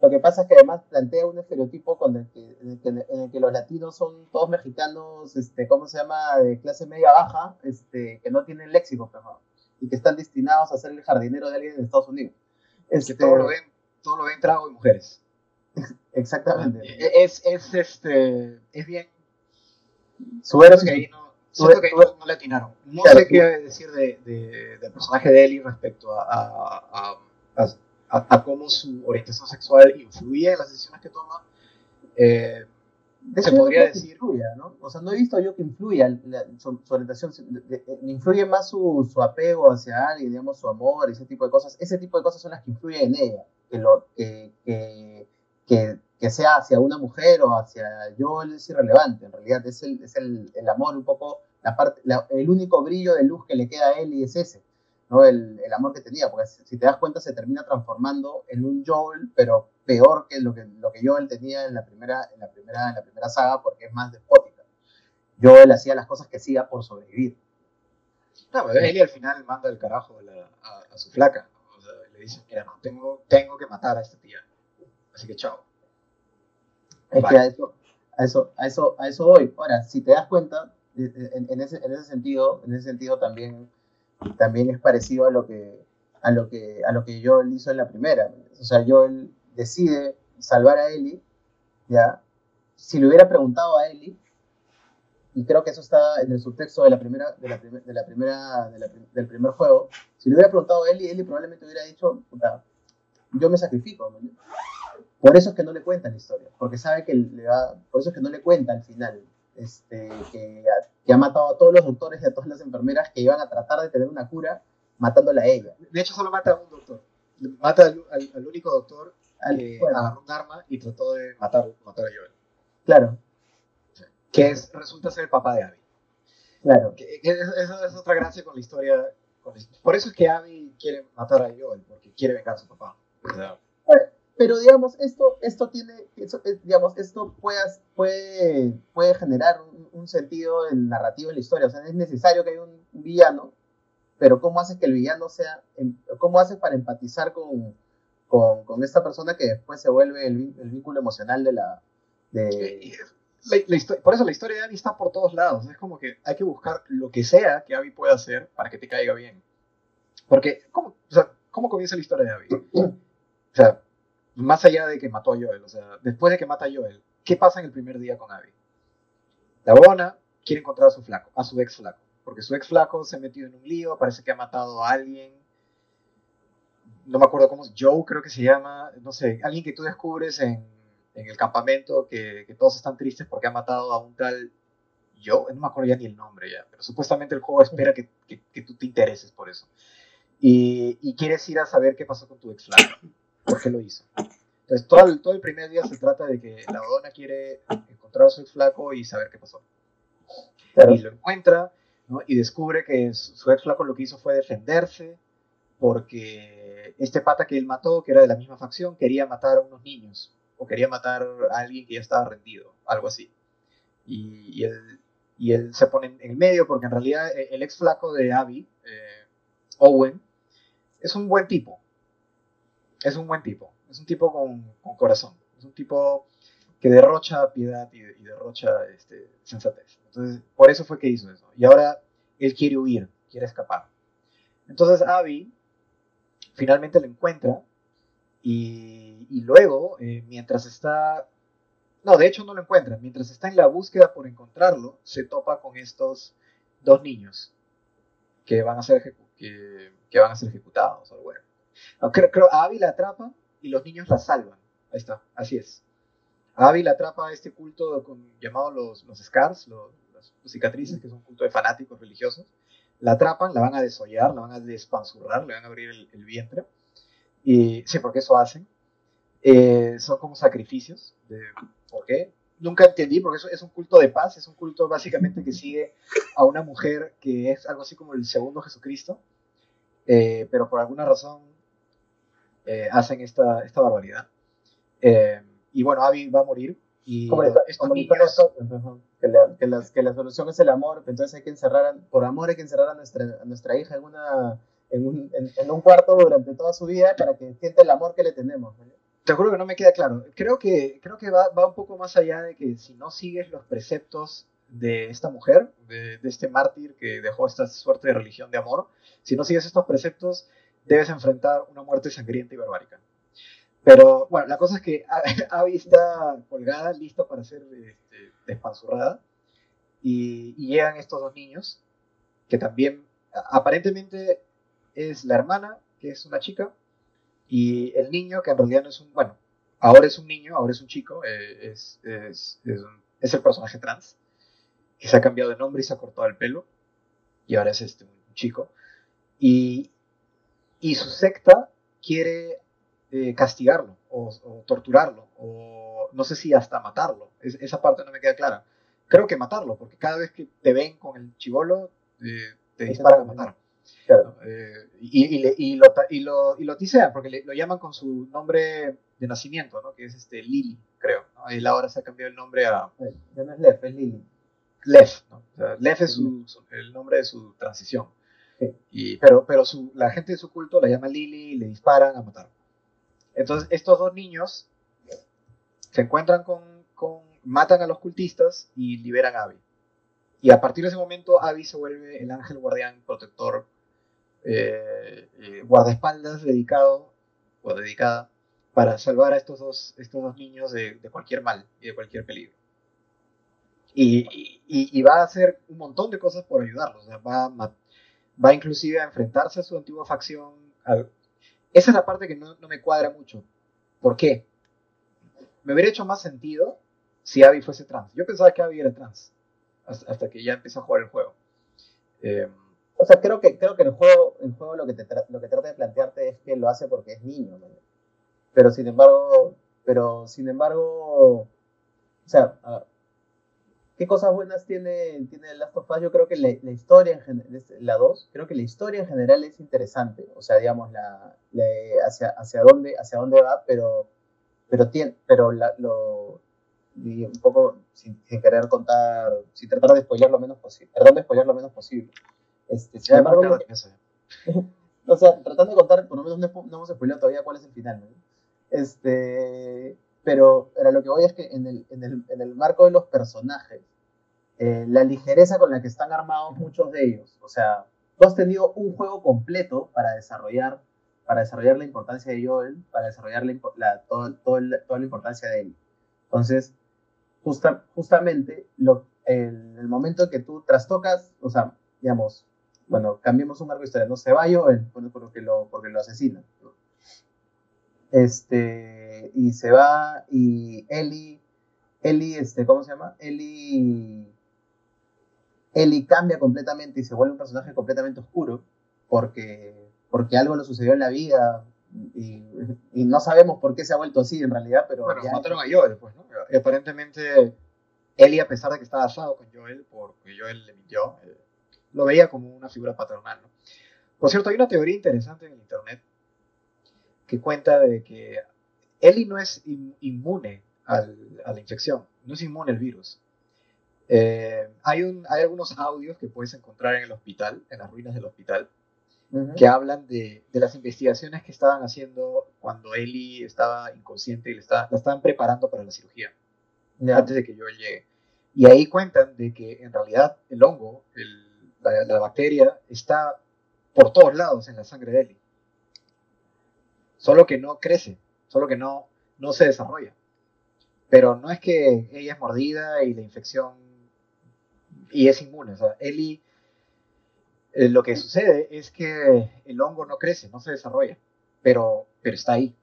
Lo que pasa es que además plantea un estereotipo con el que, en, el que, en el que los latinos son todos mexicanos, este, ¿cómo se llama?, de clase media baja, este, que no tienen léxico, ¿no? y que están destinados a ser el jardinero de alguien en Estados Unidos. Que todo lo ven, todo lo ven trago y mujeres. Exactamente. Es, es, este, es bien Suero que ahí no, siento que ahí no, no le atinaron. No Claro, sé qué decir de, de- del personaje de Ellie respecto a, a, a- a- a- a cómo su orientación sexual influye en las decisiones que toma. Eh, De se yo podría decir- influya, ¿no? O sea, no he visto yo que influya la- su, su orientación, me influye más su, su apego hacia alguien, digamos, su amor, ese tipo de cosas. Ese tipo de cosas son las que influyen en ella, que, lo, que, que, que, que sea hacia una mujer o hacia Joel es irrelevante, en realidad es el, es el, el amor un poco, la parte, la- el único brillo de luz que le queda a él y es ese, ¿no? El, el amor que tenía, porque si te das cuenta se termina transformando en un Joel, pero peor que lo que, lo que Joel tenía en la primera, en la primera, en la primera saga, porque es más despótica. Joel hacía las cosas que hacía por sobrevivir. no, pero Ellie al final manda el carajo a, la- a- a su flaca. O sea, le dice, mira, no, tengo, tengo que matar a esta tía. Así que chao. Es Vale. que a eso, a eso, a eso, a eso voy. Ahora, si te das cuenta, eh, eh, en, en ese, en ese sentido, en ese sentido también, también es parecido a lo que, a lo que, a lo que Joel hizo en la primera. O sea, Joel decide salvar a Ellie, ya. Si le hubiera preguntado a Ellie, y creo que eso está en el subtexto de la primera, de la, primer- de la primera, prim- del primer juego, si le hubiera preguntado a Ellie, Ellie probablemente hubiera dicho, puta, yo me sacrifico. Por eso es que no le cuenta la historia, porque sabe que le va, por eso es que no le cuenta al final, este, que, ha, que ha matado a todos los doctores y a todas las enfermeras que iban a tratar de tener una cura, matándola a ella. De hecho, solo mata a un doctor. Mata al, al- al único doctor Al- que bueno, agarró un arma y trató de matar, matar a Joel. claro, Que es, resulta ser el papá de Abby. claro. Que- que es- Esa es otra gracia con la historia. con la- por eso es que Abby quiere matar a Joel, porque quiere vengar a su papá. O sea, Pero digamos, esto, esto tiene, eh, digamos, esto puede, puede, puede generar un, un sentido en narrativo en la historia. O sea, es necesario que haya un villano, pero ¿cómo haces que el villano sea, em- cómo haces para empatizar con, con, con esta persona que después se vuelve el, el vínculo emocional de la... De, la- la por eso la historia de Abby está por todos lados. Es como que hay que buscar lo que sea que Abby pueda hacer para que te caiga bien. Porque, ¿cómo, o sea, ¿cómo comienza la historia de Abby? O sea, más allá de que mató a Joel, o sea, después de que mata a Joel, ¿qué pasa en el primer día con Abby? La Bona quiere encontrar a su flaco, a su ex flaco, porque su ex flaco se ha metido en un lío, parece que ha matado a alguien, no me acuerdo cómo, Joe creo que se llama, no sé, alguien que tú descubres en, en el campamento que, todos están tristes porque ha matado a un tal Joe, no me acuerdo ya ni el nombre ya, pero supuestamente el juego espera que tú te intereses por eso. Y, y quieres ir a saber qué pasó con tu ex flaco, por qué lo hizo. Entonces, todo el, todo el primer día se trata de que la dona quiere encontrar a su ex flaco y saber qué pasó. claro, Y lo encuentra, ¿no? Y descubre que su, su ex flaco lo que hizo fue defenderse porque este pata que él mató, que era de la misma facción, quería matar a unos niños o quería matar a alguien que ya estaba rendido, algo así. Y, y él, y él se pone en el medio porque en realidad eh, el ex flaco de Abby, eh, Owen, es un buen tipo. Es un buen tipo. Es un tipo con, corazón. Es un tipo que derrocha piedad y, derrocha este, sensatez. Entonces, por eso fue que hizo eso. Y ahora él quiere huir, quiere escapar. Entonces Abby finalmente lo encuentra y, luego, eh, mientras está... No, de hecho no lo encuentra. Mientras está en la búsqueda por encontrarlo, se topa con estos dos niños que van a ser, que van a ser ejecutados. O bueno. Creo, creo Abby la atrapa y los niños la salvan. Ahí está, así es. Abby la atrapa este culto con, llamado los, los Scars, los, cicatrices, que es un culto de fanáticos religiosos. La atrapan, la van a desollar, la van a despanzurrar, le van a abrir el, el vientre. Y sí, porque eso hacen. Eh, son como sacrificios. De, ¿Por qué? Nunca entendí, porque eso es un culto de paz, es un culto básicamente que sigue a una mujer que es algo así como el segundo Jesucristo, eh, pero por alguna razón eh, hacen esta, esta barbaridad. Eh, y bueno, Abby va a morir. Y Como niños- que, la, que, las- que la solución es el amor, entonces hay que encerrar, a- por amor hay que encerrar a nuestra, a nuestra hija en, una, en, un, en, en un cuarto durante toda su vida para que sienta el amor que le tenemos. ¿no? te juro que no me queda claro. Creo que, creo que va, va un poco más allá de que si no sigues los preceptos de esta mujer, de, de este mártir que dejó esta suerte de religión de amor, si no sigues estos preceptos, debes enfrentar una muerte sangrienta y barbárica. Pero bueno, la cosa es que Abby está colgada, lista para ser este, despanzurrada, y, y llegan estos dos niños, que también aparentemente es la hermana, que es una chica, y el niño, que en realidad no es un, bueno, ahora es un niño, ahora es un chico, eh, es, es, es el personaje trans, que se ha cambiado de nombre y se ha cortado el pelo, y ahora es este, un chico. Y, y su secta quiere eh, castigarlo, o, o torturarlo, o no sé si hasta matarlo. Es- esa parte no me queda clara. Creo que matarlo, porque cada vez que te ven con el chivolo, eh, te disparan a matar. Claro. Eh, y, y, le- y lo, y, lo, y lo tisean, porque le- lo llaman con su nombre de nacimiento, ¿no? que es este Lily, creo. ¿no? Él ahora se ha cambiado el nombre a Eh, Ya no es Lef, es Lili. Lev. ¿no? O sea, Lev es su- su- el nombre de su transición. Pero pero su, la gente de su culto la llama Lily y le disparan a matar. Entonces, estos dos niños se encuentran con, matan a los cultistas y liberan a Abby. Y a partir de ese momento, Abby se vuelve el ángel guardián protector, eh, eh, guardaespaldas dedicado o dedicada para salvar a estos dos, estos dos niños de, cualquier mal y de cualquier peligro. Y, y- va a hacer un montón de cosas por ayudarlos. va, a va inclusive a enfrentarse a su antigua facción. Esa es la parte que no, me cuadra mucho. ¿Por qué? Me hubiera hecho más sentido si Abby fuese trans. Yo pensaba que Abby era trans hasta, que ya empecé a jugar el juego. Eh, O sea, creo que, creo que el juego, el juego lo, que lo que trata de plantearte es que lo hace porque es niño. Pero sin embargo, pero sin embargo, o sea, ¿qué cosas buenas tiene, tiene Last of Us? Yo creo que la, la historia en general, la 2, creo que la historia en general es interesante, o sea, digamos, la, la- hacia, hacia, dónde, hacia dónde va, pero, pero, tiene, pero la- lo, y un poco sin, sin querer contar, sin tratar de spoiler lo menos posible, perdón, de spoiler lo menos posible. Este, sin embargo, eso. o sea, tratando de contar, por lo menos no, no hemos spoileado todavía cuál es el final, ¿no? Este, pero, pero lo que voy es que en el, en el, en el marco de los personajes, eh, la ligereza con la que están armados muchos de ellos, o sea, tú has tenido un juego completo para desarrollar, para desarrollar la importancia de Joel, para desarrollar la, la- todo- toda la importancia de él. Entonces, justa- justamente, lo, el, el momento que tú trastocas, o sea, digamos, bueno, cambiemos un arco de historia, no se va Joel, bueno, porque lo, porque lo asesinan. Este, y se va, y Ellie, Ellie, este, ¿cómo se llama? Ellie, Ellie cambia completamente y se vuelve un personaje completamente oscuro, porque, porque algo le sucedió en la vida, y, y no sabemos por qué se ha vuelto así en realidad, pero Bueno, mataron a Joel, pues, ¿no? Y aparentemente, Ellie, a pesar de que estaba asado con Joel, porque Joel le mintió, eh, lo veía como una figura paternal, ¿no? Por cierto, hay una teoría interesante en el internet que cuenta de que Ellie no es in- inmune al- a la infección, no es inmune al virus. Eh, hay, un, hay algunos audios que puedes encontrar en el hospital, en las ruinas del hospital, que hablan de, de las investigaciones que estaban haciendo cuando Ellie estaba inconsciente y le estaba- la estaban preparando para la cirugía, antes de que yo llegue. Y ahí cuentan de que en realidad el hongo, el- la, la bacteria, está por todos lados en la sangre de Ellie. Solo que no crece, solo que no, no se desarrolla. Pero no es que ella es mordida y la infección y es inmune. O sea, Ellie, eh, lo que sucede es que el hongo no crece, no se desarrolla, pero, pero está ahí.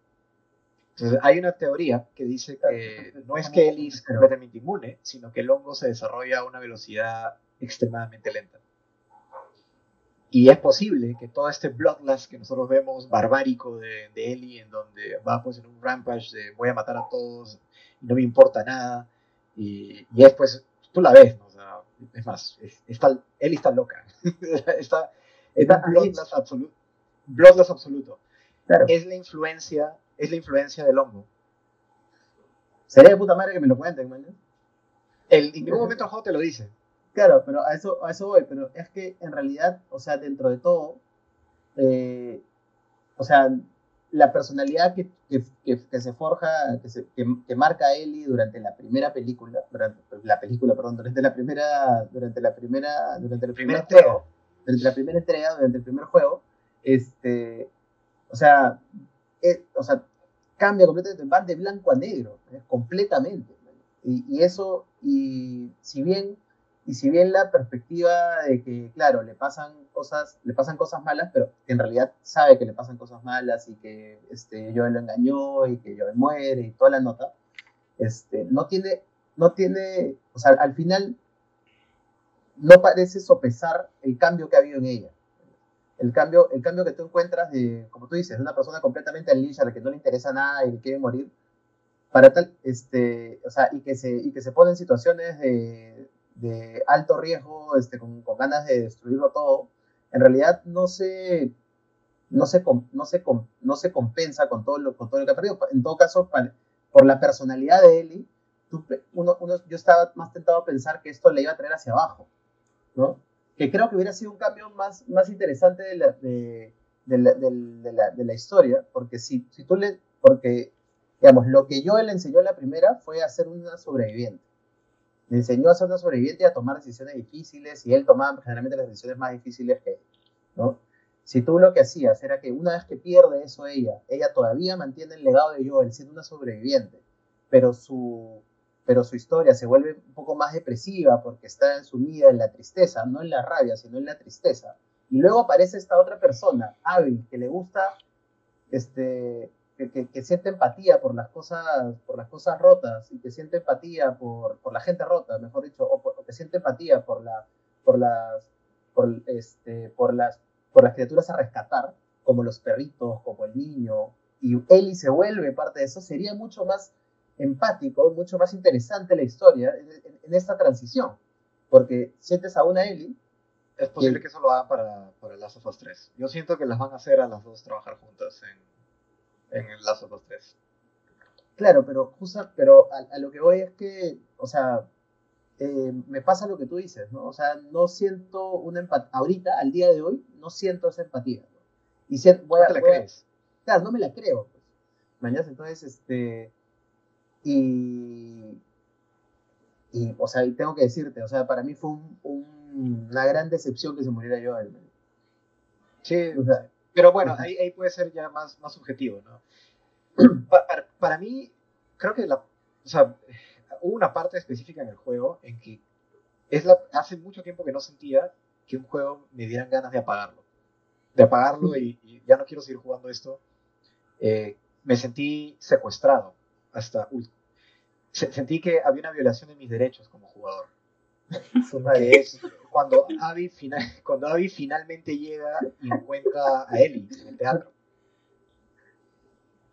Entonces, hay una teoría que dice que no es que Ellie es completamente inmune, sino que el hongo se desarrolla a una velocidad extremadamente lenta. Y es posible que todo este bloodlust que nosotros vemos barbárico de, de Ellie, en donde va pues en un rampage de voy a matar a todos y no me importa nada, y, y es pues, tú la ves, ¿no? o sea, es más, está, Ellie está loca, está, está bloodlust, absoluto, bloodlust absoluto. Claro. Es la influencia es la influencia del hongo. Sería de puta madre que me lo cuenten, man. El, en ningún momento el juego te lo dice. Claro, pero a eso, a eso voy, pero es que en realidad, o sea, dentro de todo, eh, o sea, la personalidad que, que, que, se forja, que, se, que, marca Ellie durante la primera película, durante la película, perdón, durante la primera, durante la primera, durante el primer juego, durante la primera entrega, durante el primer juego, este, o sea, o sea, cambia completamente, van de blanco a negro, ¿eh? completamente. Y, y, eso, y si bien, y si bien la perspectiva de que, claro, le pasan cosas, le pasan cosas malas, pero que en realidad sabe que le pasan cosas malas y que este, yo lo engañó y que yo muere y toda la nota, este, no tiene, no tiene, o sea, al final no parece sopesar el cambio que ha habido en ella. El cambio, el cambio que tú encuentras de, como tú dices, de una persona completamente al a la que no le interesa nada y quiere morir, para tal, este, o sea, y que se, y que se pone en situaciones de, de alto riesgo, este, con, ganas de destruirlo todo, en realidad no se, no se, no se, no se compensa con todo, lo, con todo lo que ha perdido. En todo caso, por la personalidad de Eli, uno, uno, yo estaba más tentado a pensar que esto le iba a traer hacia abajo, ¿no? que creo que hubiera sido un cambio más, más interesante de la, de, de de la, de la historia, porque si, si tú le, porque, digamos, lo que yo le enseñó en la primera fue a ser una sobreviviente. Le enseñó a ser una sobreviviente y a tomar decisiones difíciles, y él tomaba generalmente las decisiones más difíciles que él, ¿no? Si tú lo que hacías era que una vez que pierde eso ella, ella todavía mantiene el legado de Joel siendo una sobreviviente, pero su, pero su historia se vuelve un poco más depresiva porque está sumida en la tristeza, no en la rabia, sino en la tristeza. Y luego aparece esta otra persona, Abby, que le gusta, este, que, siente empatía por las cosas, por las cosas rotas y que siente empatía por, por la gente rota, mejor dicho, o, que siente empatía por la, por las, por, este, por las, por las criaturas a rescatar, como los perritos, como el niño, y Ellie se vuelve parte de eso, sería mucho más empático, mucho más interesante la historia en, esta transición. Porque sientes a una Ellie. Es posible que, eso lo hagan para, para Last of Us 3. Yo siento que las van a hacer a las dos trabajar juntas en, en of Us 3. Claro, pero justo, pero a, lo que voy es que, o sea, eh, me pasa lo que tú dices, ¿no? O sea, no siento una empatía, ahorita, al día de hoy, no siento esa empatía. Y voy a, ¿No te la crees? claro, no me la creo. Pues. Mañana, entonces, este, y, y, o sea, y tengo que decirte, o sea, para mí fue una gran decepción que se muriera Joel. Sí, pero bueno, ahí, ahí, puede ser ya más, más subjetivo, ¿no? Para, para, mí, creo que la, o sea, hubo una parte específica en el juego en que es la, hace mucho tiempo que no sentía que un juego me dieran ganas de apagarlo. De apagarlo y, y ya no quiero seguir jugando esto. Eh, me sentí secuestrado hasta sentí que había una violación de mis derechos como jugador. cuando Abby, final, cuando Abby finalmente llega y encuentra a Ellie en el teatro.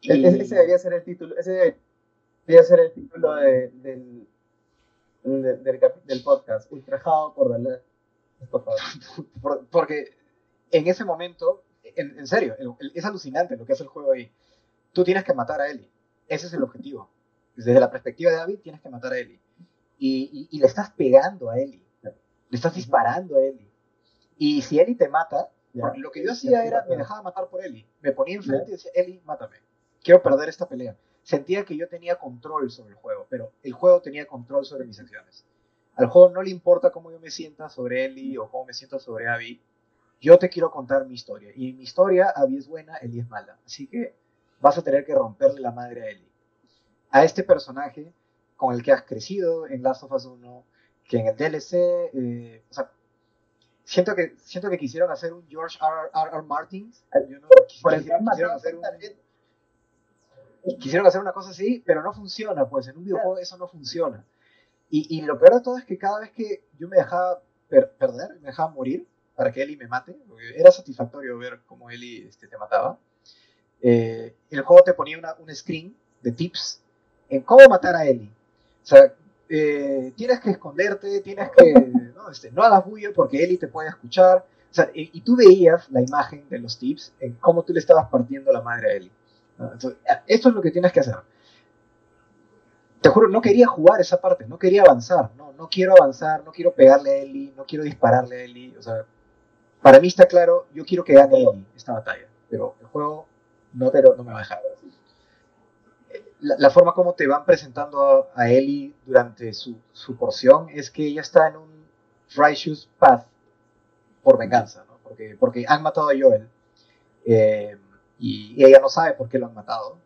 E-, e-, ese debería ser el título, ese debería ser el título de, del, del, del, podcast, ultrajado por Dallas. Porque en ese momento, en, en serio, es alucinante lo que hace el juego ahí. Tú tienes que matar a Ellie ese es el objetivo. Desde la perspectiva de David, tienes que matar a Ellie. Y, y, le estás pegando a Ellie. Le estás disparando a Ellie. Y si Ellie te mata, lo que yo hacía era, me dejaba matar por Ellie. Me ponía enfrente y decía, Ellie, mátame. Quiero perder esta pelea. Sentía que yo tenía control sobre el juego, pero el juego tenía control sobre mis acciones. Al juego no le importa cómo yo me sienta sobre Ellie o cómo me siento sobre Abby. yo te quiero contar mi historia. Y mi historia, Abby es buena, Ellie es mala. Así que vas a tener que romperle la madre a Ellie. A este personaje con el que has crecido en Last of Us 1, que en el DLC, eh, o sea, siento que, siento que quisieron hacer un George R. R. Martin. Por quisieron, hacer quisieron hacer una cosa así, pero no funciona, pues en un videojuego eso no funciona. Y, y, lo peor de todo es que cada vez que yo me dejaba perder, me dejaba morir para que Ellie me mate, era satisfactorio ver cómo Ellie este, te mataba. Eh, el juego te ponía una, un screen de tips en cómo matar a Ellie. O sea, eh, tienes que esconderte, tienes que no, este, no hagas bulla porque Ellie te puede escuchar. O sea, y, tú veías la imagen de los tips en cómo tú le estabas partiendo la madre a Ellie. esto es lo que tienes que hacer. Te juro, no quería jugar esa parte, no quería avanzar, no, no quiero avanzar, no quiero pegarle a Ellie, no quiero dispararle a Ellie. O sea, para mí está claro, yo quiero que gane Ellie esta batalla, pero el juego no, pero no me va a dejar la, forma como te van presentando a, Ellie durante su, su, porción es que ella está en un righteous path por venganza, porque, porque han matado a Joel eh, y, ella no sabe por qué lo han matado.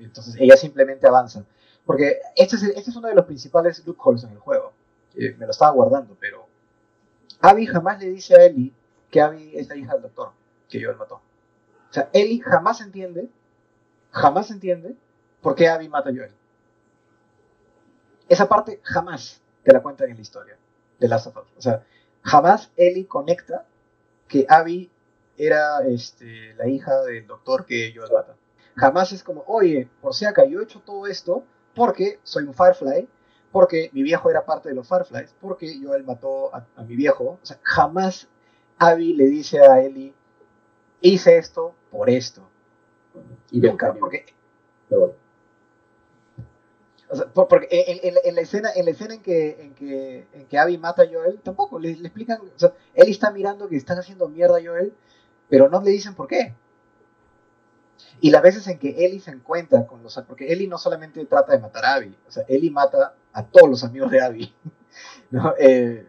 Entonces ella simplemente avanza. Porque este es, este es uno de los principales loopholes en el juego. me lo estaba guardando, pero Abby jamás le dice a Ellie que Abby es la hija del doctor que Joel mató. O sea, Ellie jamás entiende, jamás entiende ¿Por qué Abby mata a Joel? Esa parte jamás te la cuentan en la historia de Last of Us. O sea, jamás Ellie conecta que Abby era este, la hija del doctor que Joel mata. Jamás es como, oye, por si acaso yo he hecho todo esto porque soy un Firefly, porque mi viejo era parte de los Fireflies, porque Joel mató a, mi viejo. O sea, jamás Abby le dice a Ellie, hice esto por esto. Y nunca, porque porque en, la escena, en la escena en que, en que, en que Abby mata a Joel, tampoco le, explican. O sea, él está mirando que están haciendo mierda a Joel, pero no le dicen por qué. Y las veces en que Ellie se encuentra con los. Porque Ellie no solamente trata de matar a Abby, o sea, Ellie mata a todos los amigos de Abby. Eh,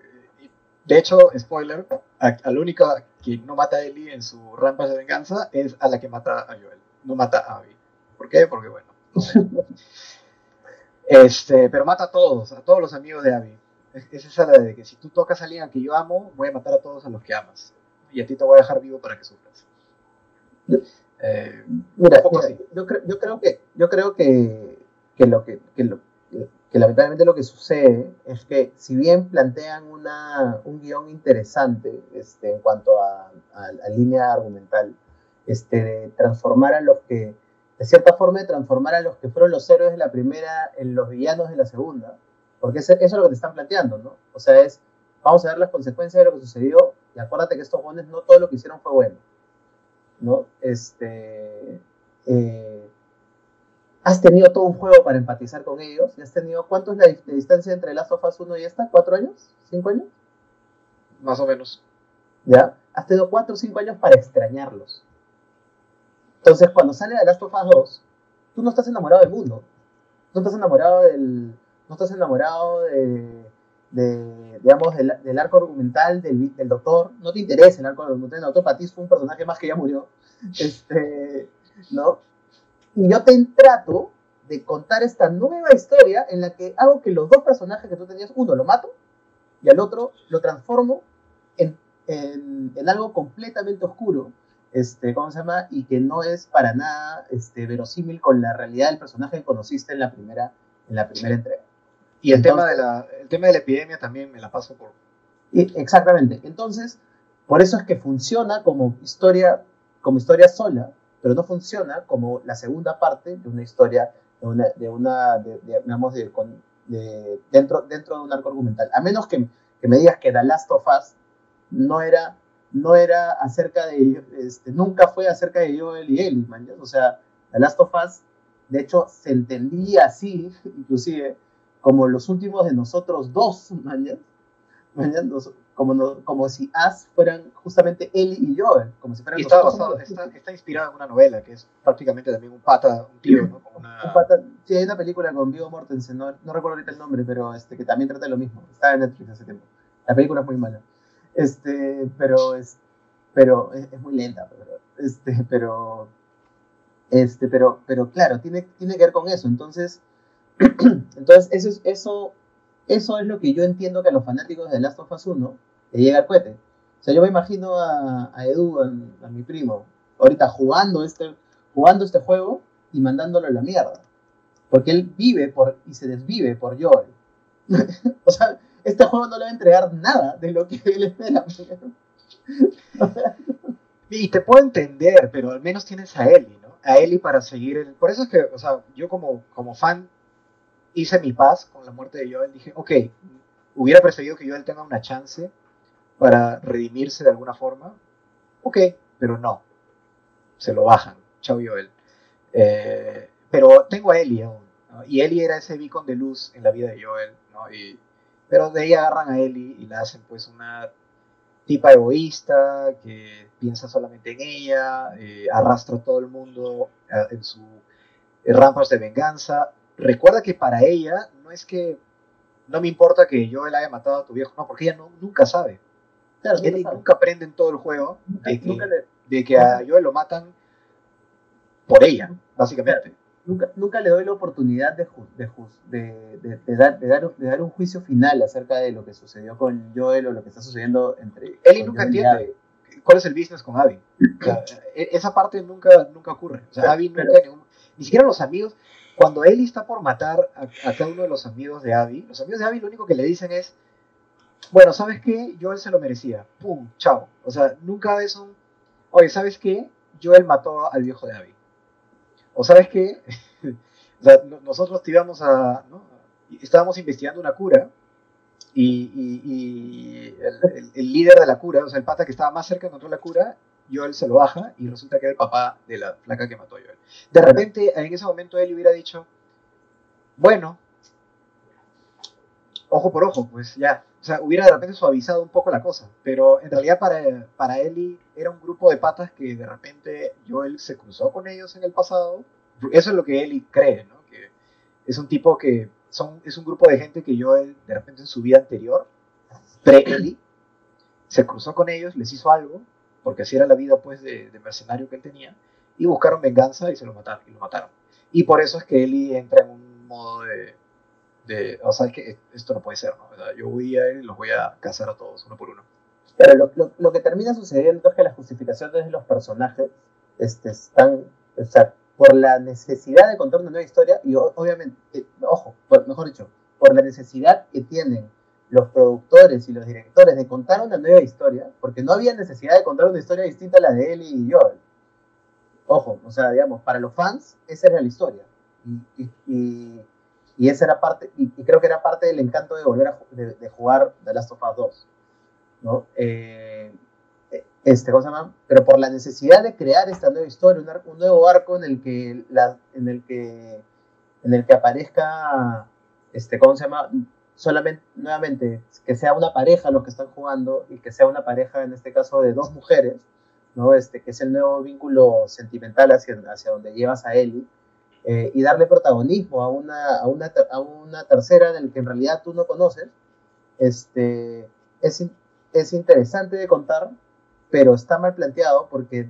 de hecho, spoiler, a, la única que no mata a Ellie en su rampa de venganza es a la que mata a Joel, no mata a Abby. ¿Por qué? Porque bueno. Este, pero mata a todos, a todos los amigos de Abby. Es, esa la de que si tú tocas a alguien a que yo amo, voy a matar a todos a los que amas. Y a ti te voy a dejar vivo para que sufras. Eh, mira, yo, yo, creo que, yo creo que, que lo que, que, lo, que lamentablemente lo que sucede es que si bien plantean una, un guion interesante este, en cuanto a, a, línea argumental, este, de transformar a los que de cierta forma, de transformar a los que fueron los héroes de la primera en los villanos de la segunda. Porque eso, es lo que te están planteando, ¿no? O sea, es, vamos a ver las consecuencias de lo que sucedió y acuérdate que estos jóvenes no todo lo que hicieron fue bueno, ¿no? Este, eh, has tenido todo un juego para empatizar con ellos y has tenido, ¿cuánto es la, distancia entre Last of Us 1 y esta? ¿Cuatro años? ¿Cinco años? Más o menos. ¿Ya? Has tenido cuatro o cinco años para extrañarlos entonces, cuando sale de Last of Us 2, tú no estás enamorado del mundo. No estás enamorado del. No estás enamorado de. digamos, del, arco argumental del, del, doctor. No te interesa el arco argumental del doctor. Para ti fue un personaje más que ya murió. Este, ¿No? Y yo te trato de contar esta nueva historia en la que hago que los dos personajes que tú tenías, uno lo mato y al otro lo transformo en, en, en algo completamente oscuro este, ¿cómo se llama? Y que no es para nada este, verosímil con la realidad del personaje que conociste en la primera, en la primera entrega. Y el, tema de la, el tema de la epidemia también me la paso por... exactamente. Entonces, por eso es que funciona como historia, como historia sola, pero no funciona como la segunda parte de una historia, de una, de una digamos, de, dentro, dentro de un arco argumental. A menos que, que me digas que The Last of Us no era no era acerca de, este, nunca fue acerca de Joel y Ellie, man, o sea, The Last of Us, de hecho, se entendía así, inclusive, como los últimos de nosotros dos, man, como, como si As fueran justamente Ellie y Joel, como si fueran y está, basado, está, está, inspirado en una novela que es prácticamente también un pata, un tío, ¿no? Como una... un pata, sí, hay una película con Vigo Mortensen, no, no recuerdo ahorita el nombre, pero este, que también trata de lo mismo, estaba en Netflix hace tiempo. La película es muy mala. Este, pero es, pero es, muy lenta, pero, este, pero, este, pero, pero claro, tiene, tiene que ver con eso. Entonces, entonces eso, es, eso, eso es lo que yo entiendo que a los fanáticos de Last of Us 1 le llega al cohete. O sea, yo me imagino a, Edu, a, mi primo, ahorita jugando este, jugando este juego y mandándolo a la mierda. Porque él vive por, y se desvive por Joel. o sea, este juego no le va a entregar nada de lo que él espera. y te puedo entender, pero al menos tienes a Ellie, ¿no? A Ellie para seguir. El... Por eso es que, o sea, yo como, fan hice mi paz con la muerte de Joel. Dije, ok, hubiera preferido que Joel tenga una chance para redimirse de alguna forma. Ok, pero no. Se lo bajan. Chao Joel. Eh, pero tengo a Ellie aún. Y Ellie era ese beacon de luz en la vida de Joel. ¿no? Y, pero de ahí agarran a Ellie y la hacen pues una tipa egoísta que piensa solamente en ella, eh, arrastra a todo el mundo eh, en sus rampas de venganza. Recuerda que para ella no es que no me importa que Joel haya matado a tu viejo, no, porque ella no, nunca sabe. Claro, nunca, aprende en todo el juego de que, de que a Joel lo matan por ella, básicamente. Nunca, nunca le doy la oportunidad de, de, de, dar, de, dar, de dar un juicio final acerca de lo que sucedió con Joel o lo que está sucediendo entre... Él nunca entiende cuál es el business con Abby. E, esa parte nunca, nunca ocurre. O sea, Abby nunca... ni siquiera los amigos... Cuando Ellie está por matar a, a, cada uno de los amigos de Abby, los amigos de Abby lo único que le dicen es, bueno, ¿sabes qué? Joel se lo merecía. Pum, chao. O sea, nunca es un, oye, ¿sabes qué? Joel mató al viejo de Abby. O sabes qué, nosotros íbamos a, estábamos investigando una cura y, el, líder de la cura, o sea, el pata que estaba más cerca encontró la cura, Joel se lo baja y resulta que era el papá de la flaca que mató a Joel. De repente, en ese momento él hubiera dicho, bueno, ojo por ojo, pues ya, o sea, hubiera de repente suavizado un poco la cosa, pero en realidad para, para Eli era un grupo de patas que de repente Joel se cruzó con ellos en el pasado. Eso es lo que Eli cree, ¿no? Que es un tipo que son, es un grupo de gente que Joel de repente en su vida anterior, pre-Eli, se cruzó con ellos, les hizo algo, porque así era la vida pues de, mercenario que él tenía, y buscaron venganza y se lo mataron, y lo mataron. Y por eso es que Eli entra en un modo de, de, o sea, que esto no puede ser, ¿no? yo voy a ir y los voy a cazar a todos, uno por uno. Pero lo, lo, lo, que termina sucediendo es que las justificaciones de los personajes este, están, o sea, por la necesidad de contar una nueva historia, y obviamente, eh, ojo, mejor dicho, por la necesidad que tienen los productores y los directores de contar una nueva historia, porque no había necesidad de contar una historia distinta a la de Ellie y Joel. Ojo, o sea, digamos, para los fans, esa era la historia. y y esa era parte, y, creo que era parte del encanto de volver a de, jugar The Last of Us 2. ¿no? Eh, este. Pero por la necesidad de crear esta nueva historia, un, nuevo arco en el que, la, en el que, en el que aparezca, este, ¿cómo? Solamente, nuevamente, que sea una pareja los que están jugando y que sea una pareja, en este caso, de dos mujeres, ¿no? Este, que es el nuevo vínculo sentimental hacia, hacia donde llevas a Ellie eh, y darle protagonismo a una, a, una, a una tercera del que en realidad tú no conoces, este, es, es interesante de contar, pero está mal planteado porque,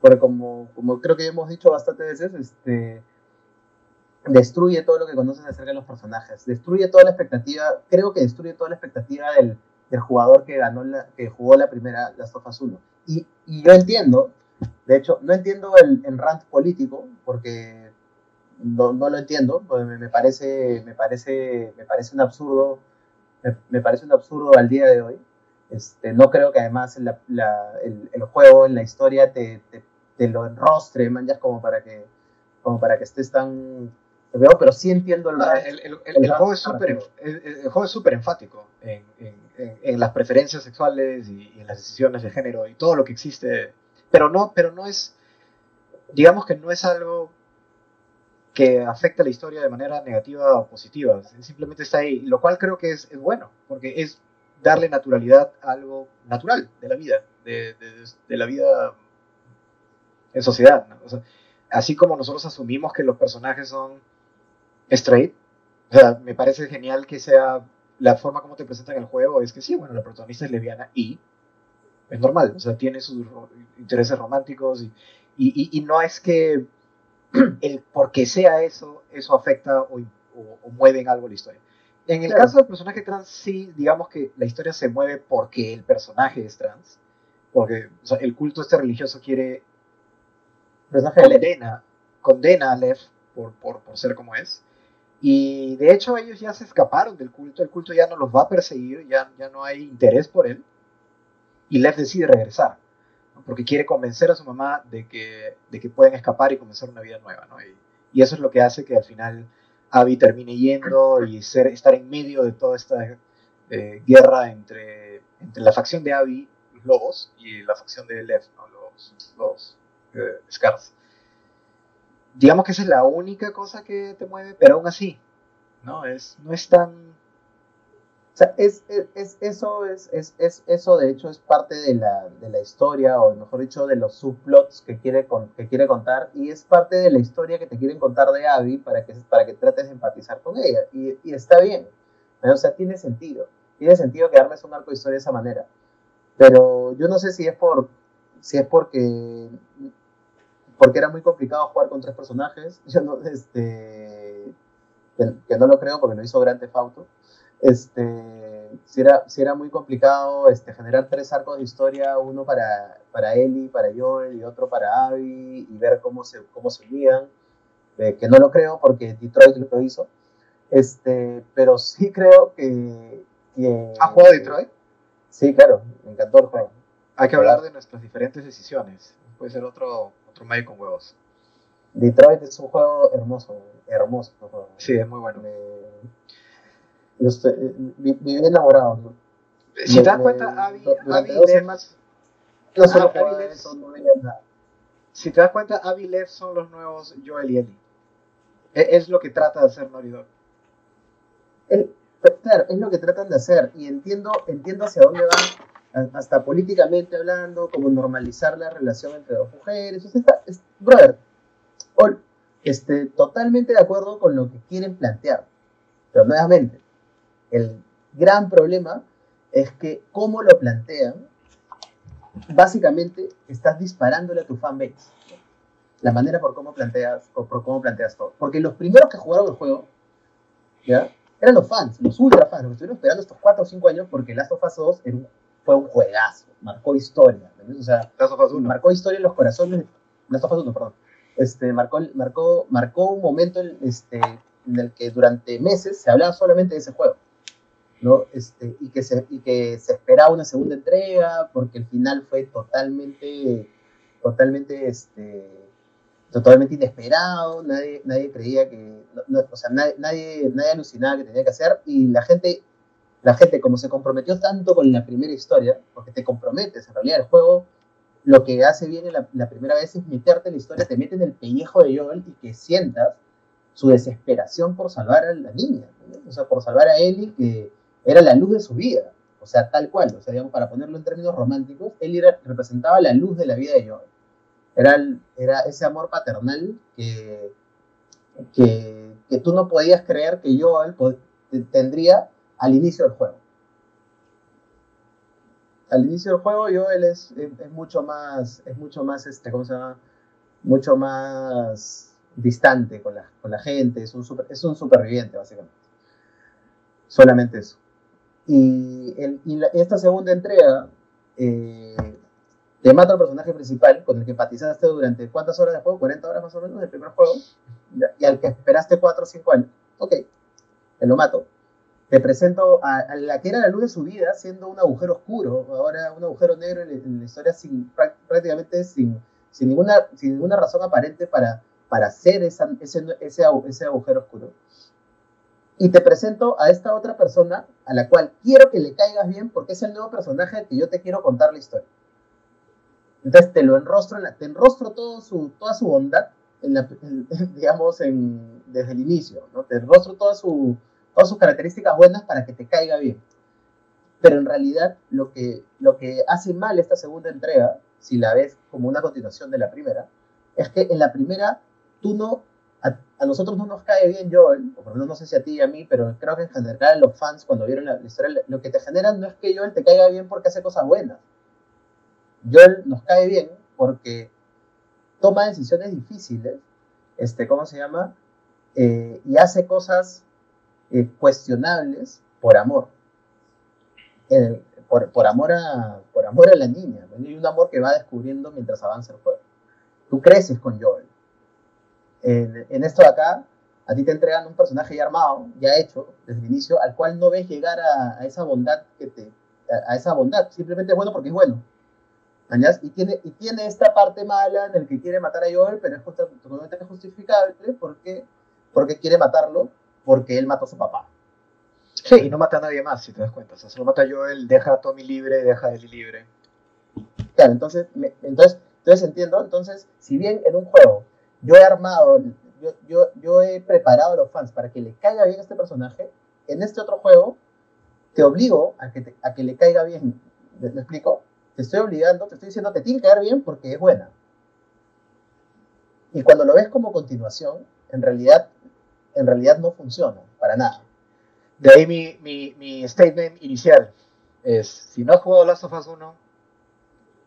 porque como, como creo que hemos dicho bastantes veces, este, destruye todo lo que conoces acerca de los personajes, destruye toda la expectativa, creo que destruye toda la expectativa del, del jugador que ganó la, que jugó la primera Last of Us 1. Y, y yo entiendo, de hecho, no entiendo el, el rant político, porque no, no lo entiendo, me, parece, me, parece, me parece un absurdo, me, parece un absurdo al día de hoy. Este, no creo que además el, el, juego, en la historia, te, te, lo enrostre, man, como para que, como para que estés tan... Veo, pero sí entiendo el, ah, el, juego, es súper, el, juego es súper enfático en, en, en, las preferencias sexuales y, en las decisiones de género y todo lo que existe, pero no, pero no es, digamos que no es algo que afecta la historia de manera negativa o positiva. Simplemente está ahí, lo cual creo que es, es bueno, porque es darle naturalidad a algo natural de la vida, de, de, la vida en sociedad. así como nosotros asumimos que los personajes son straight, o sea, me parece genial que sea la forma como te presentan el juego, es que sí, bueno, la protagonista es lesbiana y es normal, o sea, tiene sus intereses románticos y, y, y, no es que el porque sea eso, eso afecta o, o, mueve en algo la historia. En el caso del personaje trans, sí, digamos que la historia se mueve porque el personaje es trans, porque o sea, el culto este religioso quiere condena, condena a Lev por, por, por ser como es, y de hecho ellos ya se escaparon del culto, el culto ya no los va a perseguir, ya, ya no hay interés por él. Y Lev decide regresar, porque quiere convencer a su mamá de que, de que pueden escapar y comenzar una vida nueva. ¿no? Y, y, eso es lo que hace que al final Abby termine yendo y estar en medio de toda esta eh, guerra entre, entre la facción de Abby, los lobos, y la facción de Lev, ¿no? los, los eh, Scars digamos que esa es la única cosa que te mueve, pero aún así, no es, no es tan... O sea, es, es, eso, es, es, eso de hecho es parte de la, de la historia, o mejor dicho, de los subplots que quiere, que quiere contar, y es parte de la historia que te quieren contar de Abby para que, para que trates de empatizar con ella, y, y está bien, o sea, tiene sentido, tiene sentido que armes un arco de historia de esa manera, pero yo no sé si es por si es porque porque era muy complicado jugar con tres personajes. Yo no, este, que, no lo creo porque lo hizo Grand Theft Auto. Este, si era, si era muy complicado este, generar tres arcos de historia, uno para, para Ellie, para Joel y otro para Abby, y ver cómo se, cómo se unían. Eh, que no lo creo porque Detroit lo hizo. Este, pero sí creo que. que ¿Has jugado Detroit? Sí, claro, me encantó el juego. Hay que hablar de nuestras diferentes decisiones. Puede ser otro, otro Magic con huevos. Detroit es un juego hermoso, hermoso. Sí, es muy bueno. Me, viví enamorado. Si te das cuenta, Abby, Abby no Si te das cuenta, Abby Lev son los nuevos Joel y Ellie. E, es, lo que trata de hacer Dog. claro, es lo que tratan de hacer y entiendo, entiendo hacia dónde van hasta políticamente hablando, como normalizar la relación entre dos mujeres. está, brother, este, totalmente de acuerdo con lo que quieren plantear. Pero nuevamente, el gran problema es que cómo lo plantean, básicamente estás disparándole a tu fanbase. La manera por cómo planteas, o por cómo planteas todo. Porque los primeros que jugaron el juego, ¿ya? Eran los fans, los ultra fans, los que estuvieron esperando estos 4 o 5 años porque Last of Us 2 era un fue un juegazo, marcó historia, O sea, marcó historia en los corazones, Last of Us 1, perdón, este, marcó, marcó, marcó un momento este, en el que durante meses se hablaba solamente de ese juego, ¿no? Este, y, que se, y que se esperaba una segunda entrega porque el final fue totalmente, totalmente, este, totalmente inesperado, nadie, nadie creía que, o sea, nadie, nadie, nadie alucinaba que tenía que hacer y la gente la gente como se comprometió tanto con la primera historia, porque te comprometes, en realidad el juego lo que hace bien en la, primera vez es meterte en la historia, te mete en el pellejo de Joel y que sientas su desesperación por salvar a la niña, o sea, por salvar a Ellie, que era la luz de su vida, o sea, tal cual, o sea, digamos, para ponerlo en términos románticos, Ellie representaba la luz de la vida de Joel. Era, era ese amor paternal que, que, tú no podías creer que Joel tendría al inicio del juego. Al inicio del juego, Joel es, es, mucho más, es mucho más, este, ¿cómo se llama? Mucho más distante con la, con la gente, es un, es un superviviente, básicamente. Solamente eso. Y, esta segunda entrega eh, te mata al personaje principal con el que empatizaste durante cuántas horas de juego, 40 horas más o menos del primer juego, y al que esperaste 4 o 5 años. Ok, te lo mato te presento a, la que era la luz de su vida, siendo un agujero oscuro, ahora un agujero negro en, la historia sin, prácticamente sin, sin, ninguna, sin ninguna razón aparente para, para hacer ese, ese, ese agujero oscuro. Y te presento a esta otra persona a la cual quiero que le caigas bien porque es el nuevo personaje que yo te quiero contar la historia. Entonces te lo enrostro, en la, te enrostro todo su, toda su bondad, en la, digamos, en, desde el inicio, ¿no? Te enrostro toda su, todas sus características buenas para que te caiga bien. Pero en realidad lo que, lo que hace mal esta segunda entrega, si la ves como una continuación de la primera, es que en la primera tú no, a, nosotros no nos cae bien Joel, o por lo menos no sé si a ti y a mí, pero creo que en general los fans cuando vieron la, historia, lo que te genera no es que Joel te caiga bien porque hace cosas buenas. Joel nos cae bien porque toma decisiones difíciles, este, ¿cómo se llama? Eh, y hace cosas eh, cuestionables por amor. por, amor a, por amor a la niña. Hay un amor que va descubriendo mientras avanza el juego. Tú creces con Joel. En, en esto de acá, a ti te entregan un personaje ya armado, ya hecho, desde el inicio, al cual no ves llegar a, a esa bondad que te, a, esa bondad. Simplemente es bueno porque es bueno. Y tiene, y tiene esta parte mala en el que quiere matar a Joel, pero es totalmente justificable porque, porque quiere matarlo, porque él mató a su papá. Sí, y no mata a nadie más, si te das cuenta. O sea, solo mata a Joel, deja a Tommy libre, deja a Ellie libre. Claro, entonces, entonces, entonces entiendo. Entonces, si bien en un juego yo he armado, yo, yo, yo he preparado a los fans para que le caiga bien este personaje, en este otro juego te obligo a que, a que le caiga bien. ¿Me, explico? Te estoy obligando, te estoy diciendo, te tiene que caer bien porque es buena. Y cuando lo ves como continuación, en realidad, en realidad no funciona para nada. De ahí mi, mi, mi statement inicial es, si no has jugado Last of Us 1,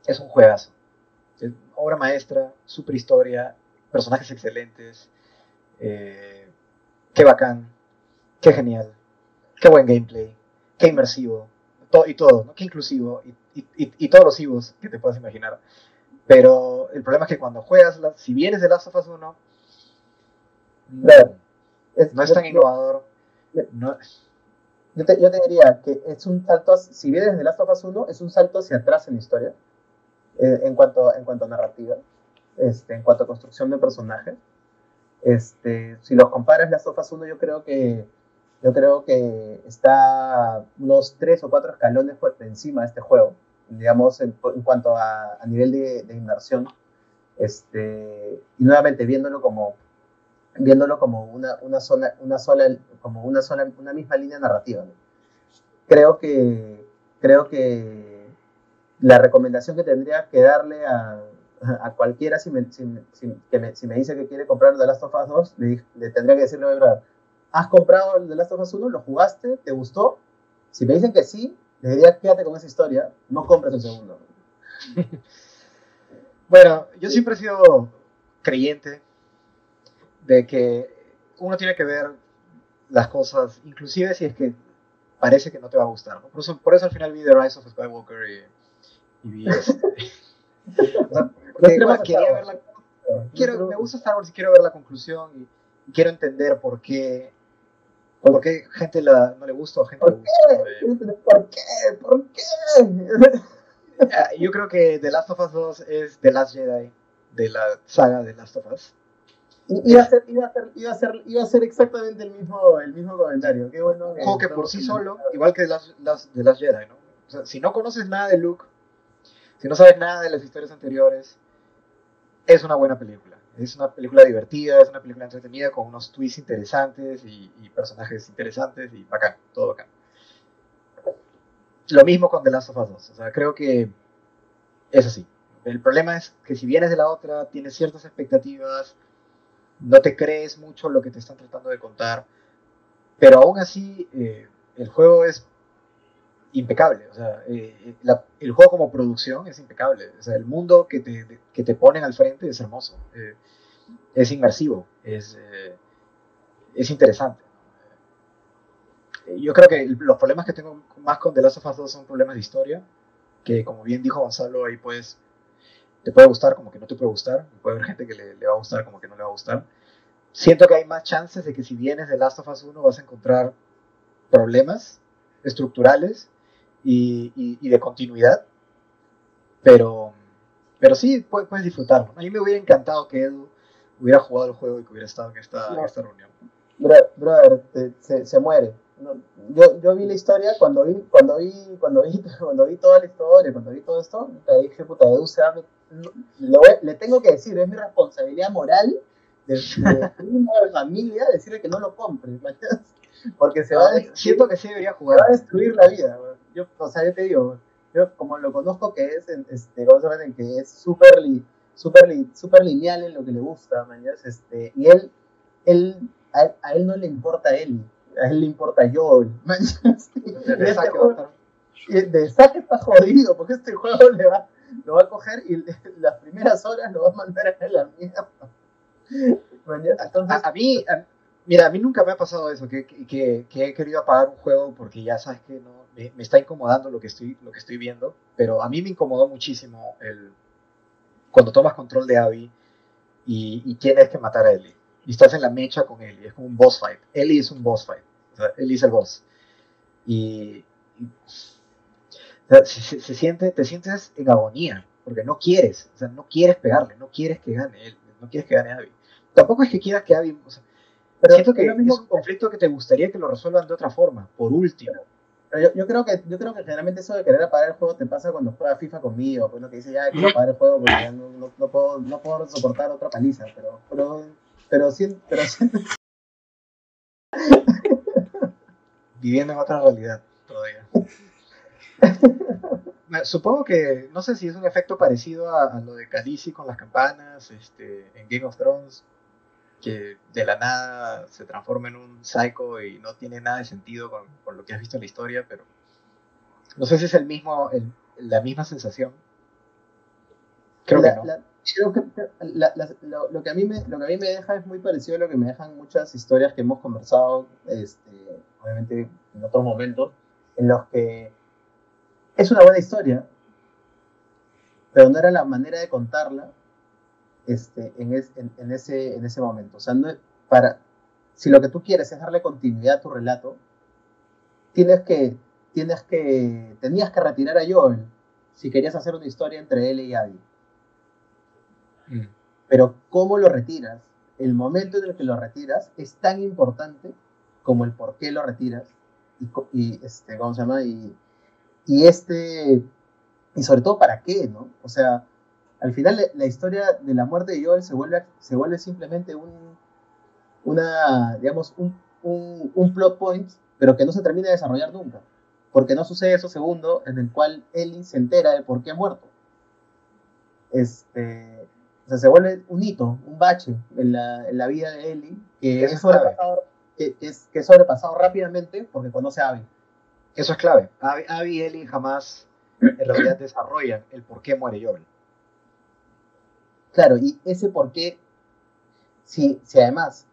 es un juegazo. Es obra maestra, super historia, personajes excelentes, eh, qué bacán, qué genial, qué buen gameplay, qué inmersivo, y todo, ¿no? qué inclusivo, y, todos los IVOs que te puedas imaginar. Pero el problema es que cuando juegas, si vienes de Last of Us 1, no, es, no es tan innovador. Yo, te, yo, te, diría que es un salto, si vienes de Last of Us 1, es un salto hacia atrás en la historia, eh, en, cuanto, en cuanto a narrativa, este, en cuanto a construcción de personajes. Este, si los comparas Last of Us 1, yo creo que yo creo que está unos tres o cuatro escalones por encima de este juego, digamos, en, cuanto a, nivel de, inversión. Este, y nuevamente viéndolo como viéndolo como una, una, sola, una sola, como una sola, una misma línea narrativa. Creo que, creo que la recomendación que tendría que darle a, a cualquiera si me, si, si, me, dice que quiere comprar The Last of Us 2, le, tendría que decirle, verdad, ¿Has comprado el The Last of Us 1? ¿Lo jugaste? ¿Te gustó? Si me dicen que sí, les diría quédate con esa historia, no compres el segundo. bueno, yo siempre he sido creyente de que uno tiene que ver las cosas, inclusive si es que parece que no te va a gustar. Por, eso, por, eso, al final vi The Rise of Skywalker y, vi este. quería ver la, quiero, me gusta Star Wars y quiero ver la conclusión y quiero entender por qué ¿Por qué gente la, no le gusta o gente le gusta? ¿Por qué? ¿Por qué? Ah, yo creo que The Last of Us 2 es The Last Jedi de la saga de Last of Us. Iba a, ser, iba, a ser, iba, a ser, iba a ser exactamente el mismo, el mismo comentario. Qué bueno. Un juego que por sí solo, igual que The Last, Last, The Last Jedi, ¿no? O sea, si no conoces nada de Luke, si no sabes nada de las historias anteriores, es una buena película. Es una película divertida, es una película entretenida con unos twists interesantes y, personajes interesantes y bacán, todo bacán. Lo mismo con The Last of Us 2. O sea, creo que es así. El problema es que si vienes de la otra, tienes ciertas expectativas, no te crees mucho lo que te están tratando de contar, pero aún así eh, el juego es impecable. O sea, eh, el juego como producción es impecable. O sea, el mundo que te, que te ponen al frente es hermoso. Eh, es inmersivo. Es, eh, es interesante. Yo creo que los problemas que tengo más con The Last of Us 2 son problemas de historia. Que como bien dijo Gonzalo, ahí puedes. Te puede gustar como que no te puede gustar. Puede haber gente que le, le va a gustar como que no le va a gustar. Siento que hay más chances de que si vienes de Last of Us 1 vas a encontrar problemas estructurales y, de continuidad. Pero, pero sí, puedes, puedes, disfrutarlo. A mí me hubiera encantado que Edu hubiera jugado el juego y que hubiera estado en esta, reunión. Brother, se, se, muere. yo, yo vi la historia cuando vi, cuando vi, cuando vi, cuando vi toda la historia, cuando vi todo esto, le dije, puta, Edu se le tengo que decir, es mi responsabilidad moral de, de una familia decirle que no lo compre, porque se va a siento que sí debería jugar. va a destruir la vida yo, o sea, yo te digo, yo como lo conozco que es, este, ¿cómo se Que es súper super, super lineal en lo que le gusta, Este, y él, él a, él no le importa a él, a él le importa yo, De saque está jodido, porque este juego le va, lo va a coger y las primeras horas lo va a mandar a la mierda. Entonces, a, mí, mira, a mí nunca me ha pasado eso, que, que, que, he querido apagar un juego porque ya sabes que no, me, me, está incomodando lo que, estoy, lo que estoy viendo, pero a mí me incomodó muchísimo el, cuando tomas control de Abby y, y tienes que matar a Ellie. Y estás en la mecha con Ellie, es como un boss fight. Ellie es un boss fight, o sea, Ellie es el boss. Y, se, se, siente, te sientes en agonía, porque no quieres, o sea, no quieres pegarle, no quieres que gane él, no quieres que gane Abby. Tampoco es que quieras que Abby, o sea, pero siento que es un conflicto que te gustaría que lo resuelvan de otra forma, por último. Pero yo, yo, creo que, yo creo que generalmente eso de querer apagar el juego te pasa cuando juegas FIFA conmigo, pues, que dice ya quiero apagar el juego porque ya no, no, no, puedo, no puedo soportar otra paliza, pero, pero, pero, pero, pero Viviendo en otra realidad todavía. Supongo que, no sé si es un efecto parecido a, a, lo de Khaleesi con las campanas, este, en Game of Thrones, que de la nada se transforma en un psycho y no tiene nada de sentido con, con lo que has visto en la historia, pero no sé si es el mismo, el, la misma sensación. Creo la, que no. La, creo que la, lo, lo, que a mí me, lo que a mí me deja es muy parecido a lo que me dejan muchas historias que hemos conversado, este, obviamente en otros momentos, en los que es una buena historia, pero no era la manera de contarla este, en, es, en, en, ese, en ese momento. O sea, no, para, si lo que tú quieres es darle continuidad a tu relato, tienes que, tienes que, tenías que retirar a Joel si querías hacer una historia entre él y Abby. Mm. Pero ¿cómo lo retiras? El momento en el que lo retiras es tan importante como el por qué lo retiras y, y este, ¿cómo se llama? Y, y este, y sobre todo para qué, ¿no? O sea, al final la historia de la muerte de Joel se vuelve, se vuelve simplemente un, una, digamos, un, un, un, plot point, pero que no se termina de desarrollar nunca. Porque no sucede eso segundo en el cual Ellie se entera de por qué ha muerto. Este, o sea, se vuelve un hito, un bache en la, en la vida de Ellie, que es, sobrepasado, que, que, es, que es sobrepasado rápidamente porque conoce a Abby. Eso es clave. Abby, Abby y Ellie jamás en realidad desarrollan el por qué muere Joel. Claro, y ese por qué, si, si además,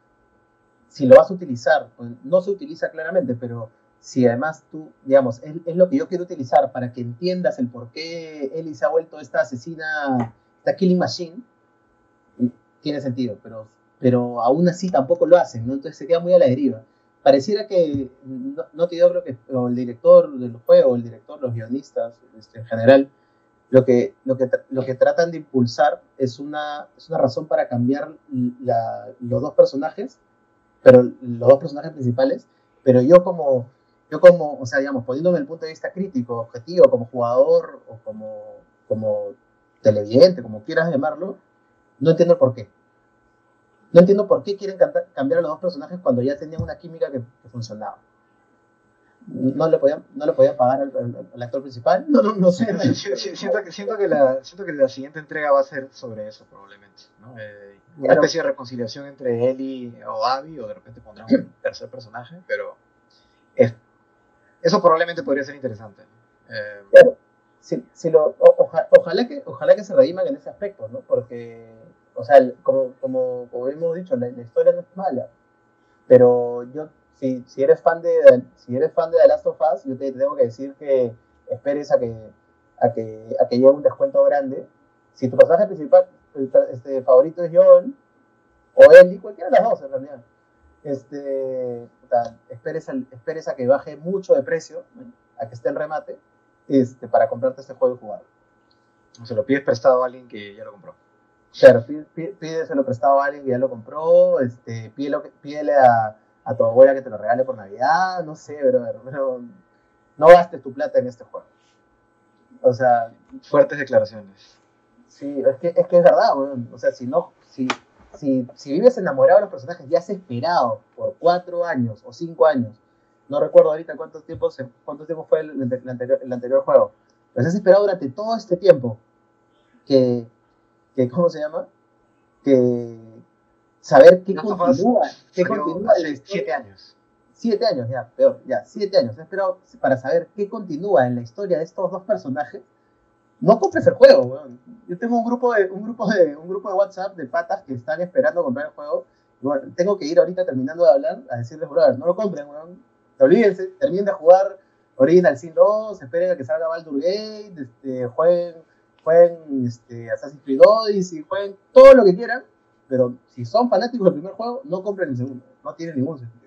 si lo vas a utilizar, pues no se utiliza claramente, pero si además tú, digamos, es, lo que yo quiero utilizar para que entiendas el por qué Ellie se ha vuelto esta asesina, esta killing machine, tiene sentido, pero, pero aún así tampoco lo hacen, ¿no? Entonces se queda muy a la deriva. Pareciera que, no, no te digo, creo que o el director del juego, el director, los guionistas este, en general, lo que, lo que, lo que tratan de impulsar es una, es una razón para cambiar los dos personajes, pero los dos personajes principales, pero yo como, yo como, o sea, digamos, poniéndome el punto de vista crítico, objetivo, como jugador o como, como televidente, como quieras llamarlo, no entiendo por qué. No entiendo por qué quieren cambiar a los dos personajes cuando ya tenían una química que funcionaba no le podían, no le podían pagar al, al, al, actor principal. No, no, no sé. siento, que, siento, que la, siento que la siguiente entrega va a ser sobre eso, probablemente. ¿no? Eh, una claro. especie de reconciliación entre él y o Abby, o de repente pondrán un tercer personaje, pero es, eso probablemente podría ser interesante. Eh, claro. Si, si lo, o, oja, ojalá, que, ojalá que se rediman en ese aspecto, ¿no? Porque, o sea, como, como, como hemos dicho, la, la historia no es mala, pero yo si, si, eres fan de, si eres fan de The Last of Us, yo te tengo que decir que esperes a que, a que, a que llegue un descuento grande. Si tu personaje principal, este, favorito es Joel, o Ellie, cualquiera de las dos en realidad, este, esperes, a, esperes a que baje mucho de precio, a que esté en remate, este, para comprarte este juego y jugarlo. O se lo pides prestado a alguien que ya lo compró. Claro, pídeselo prestado a alguien que ya lo compró, este, pídelo, pídele a, a tu abuela que te lo regale por Navidad, no sé, brother, pero no gastes tu plata en este juego. O sea... Fuertes declaraciones. Sí, es que es, que es verdad, bueno, o sea, si no, si, si, si vives enamorado de los personajes ya has esperado por cuatro años o cinco años, no recuerdo ahorita cuánto tiempo, cuánto tiempo fue el, el, anterior, el anterior juego, pero has esperado durante todo este tiempo que, que ¿cómo se llama? Que, saber qué continúa, qué continúa hace siete años. Siete años, ya, peor, ya, siete años. He esperado para saber qué continúa en la historia de estos dos personajes no compres el juego, weón. Yo tengo un grupo de, un grupo de, un grupo de WhatsApp de patas que están esperando comprar el juego. Bueno, tengo que ir ahorita terminando de hablar a decirles, brother, no lo compren, weón. Olvídense, terminen de jugar Original Sin 2, esperen a que salga Baldur Gate, este, jueguen, jueguen este, Assassin's Creed Odyssey, jueguen todo lo que quieran, pero si son fanáticos del primer juego, no compren el segundo, no tiene ningún sentido.